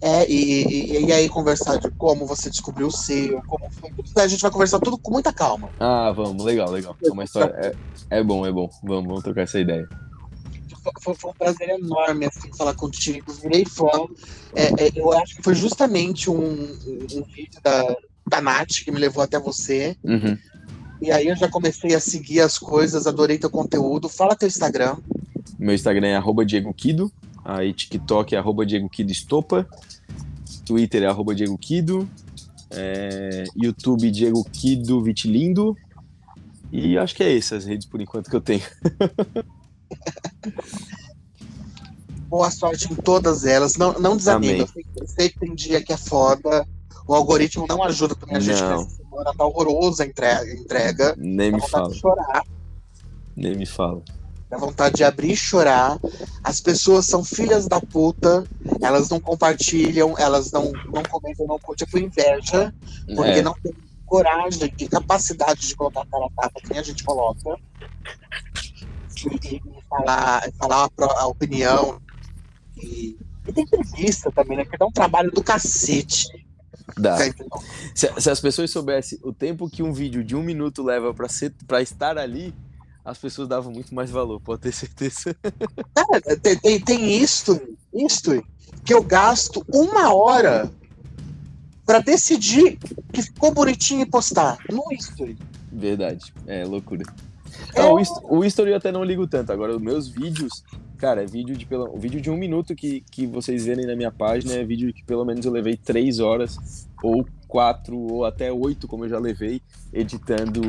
É, e, e, e aí conversar de como você descobriu o seu, como foi. A gente vai conversar tudo com muita calma. Ah, vamos, legal, legal. É uma história. É, é bom, é bom. Vamos, vamos trocar essa ideia. Foi, foi, um prazer enorme assim, falar contigo. Virei fã. É, é, eu acho que foi justamente um, um vídeo da, da Nath, que me levou até você. Uhum. E aí eu já comecei a seguir as coisas, adorei teu conteúdo. Fala teu Instagram. Meu Instagram é arroba Diego Kido, aí TikTok é arroba Diego Kido Estopa. Twitter é arroba Diego Kido. É, YouTube Diego Kido Vitilindo. E acho que é essas redes por enquanto que eu tenho. Boa sorte em todas elas. Não, não desanima. Eu sei que tem dia que é foda. O algoritmo não ajuda também a gente Não. nessa semana. Tá horrorosa a entrega. entrega. Nem me fala. chorar. Nem me fala. Dá vontade de abrir e chorar. As pessoas são filhas da puta. Elas não compartilham, elas não, não comentam, não curtem por inveja. Porque É, não tem coragem e capacidade de colocar a cara a tapa, que a gente coloca. E, e falar, falar a, opinião. E, e tem entrevista também, né? Porque dá um trabalho do cacete. Dá. Se, se as pessoas soubessem o tempo que um vídeo de um minuto leva para estar ali, as pessoas davam muito mais valor, pode ter certeza. Cara, tem, tem, tem isto, isto, que eu gasto uma hora pra decidir que ficou bonitinho e postar. No history. Verdade, é loucura. É. O, o history eu até não ligo tanto. Agora, os meus vídeos, cara, é vídeo de pelo, vídeo de um minuto que, que vocês verem na minha página é vídeo que pelo menos eu levei três horas, ou quatro, ou até oito, como eu já levei, editando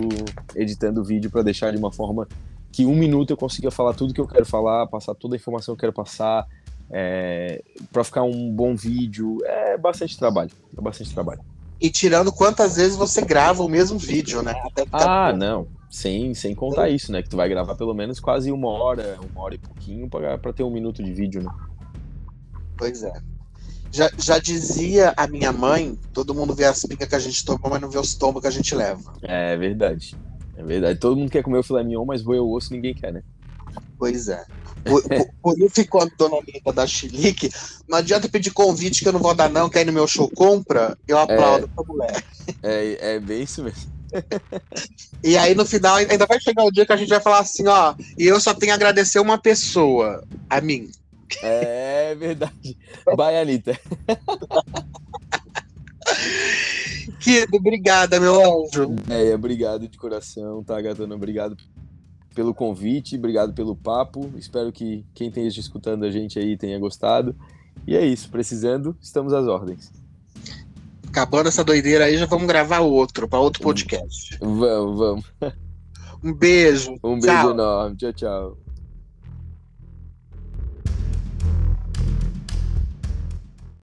editando o vídeo pra deixar de uma forma que um minuto eu consiga falar tudo que eu quero falar, passar toda a informação que eu quero passar, é, para ficar um bom vídeo. É bastante trabalho, é bastante trabalho. E tirando quantas vezes você grava o mesmo vídeo, né? Ah, não. Sem, sem contar isso, né? Que tu vai gravar pelo menos quase uma hora, uma hora e pouquinho pra, pra ter um minuto de vídeo, né? Pois é. Já, já dizia a minha mãe, todo mundo vê as pingas que a gente toma, mas não vê os tombos que a gente leva. É verdade. É verdade. Todo mundo quer comer o filé mignon, mas roer o osso ninguém quer, né? Pois é. Por, isso ficou a dona Anitta da Chilique. Não adianta pedir convite que eu não vou dar, não, que aí no meu show compra, eu aplaudo essa mulher. É, é bem isso mesmo. E aí no final ainda vai chegar o dia que a gente vai falar assim, ó, e eu só tenho a agradecer uma pessoa, a mim. É verdade. Bye, Anitta. Querido, obrigada, meu anjo. É, obrigado de coração, tá, gatona? Obrigado pelo convite, obrigado pelo papo. Espero que quem esteja escutando a gente aí tenha gostado. E é isso, precisando, estamos às ordens. Acabando essa doideira aí, já vamos gravar outro, para outro podcast. Vamos, vamos. Um beijo. Um beijo Tchau. enorme. Tchau, tchau.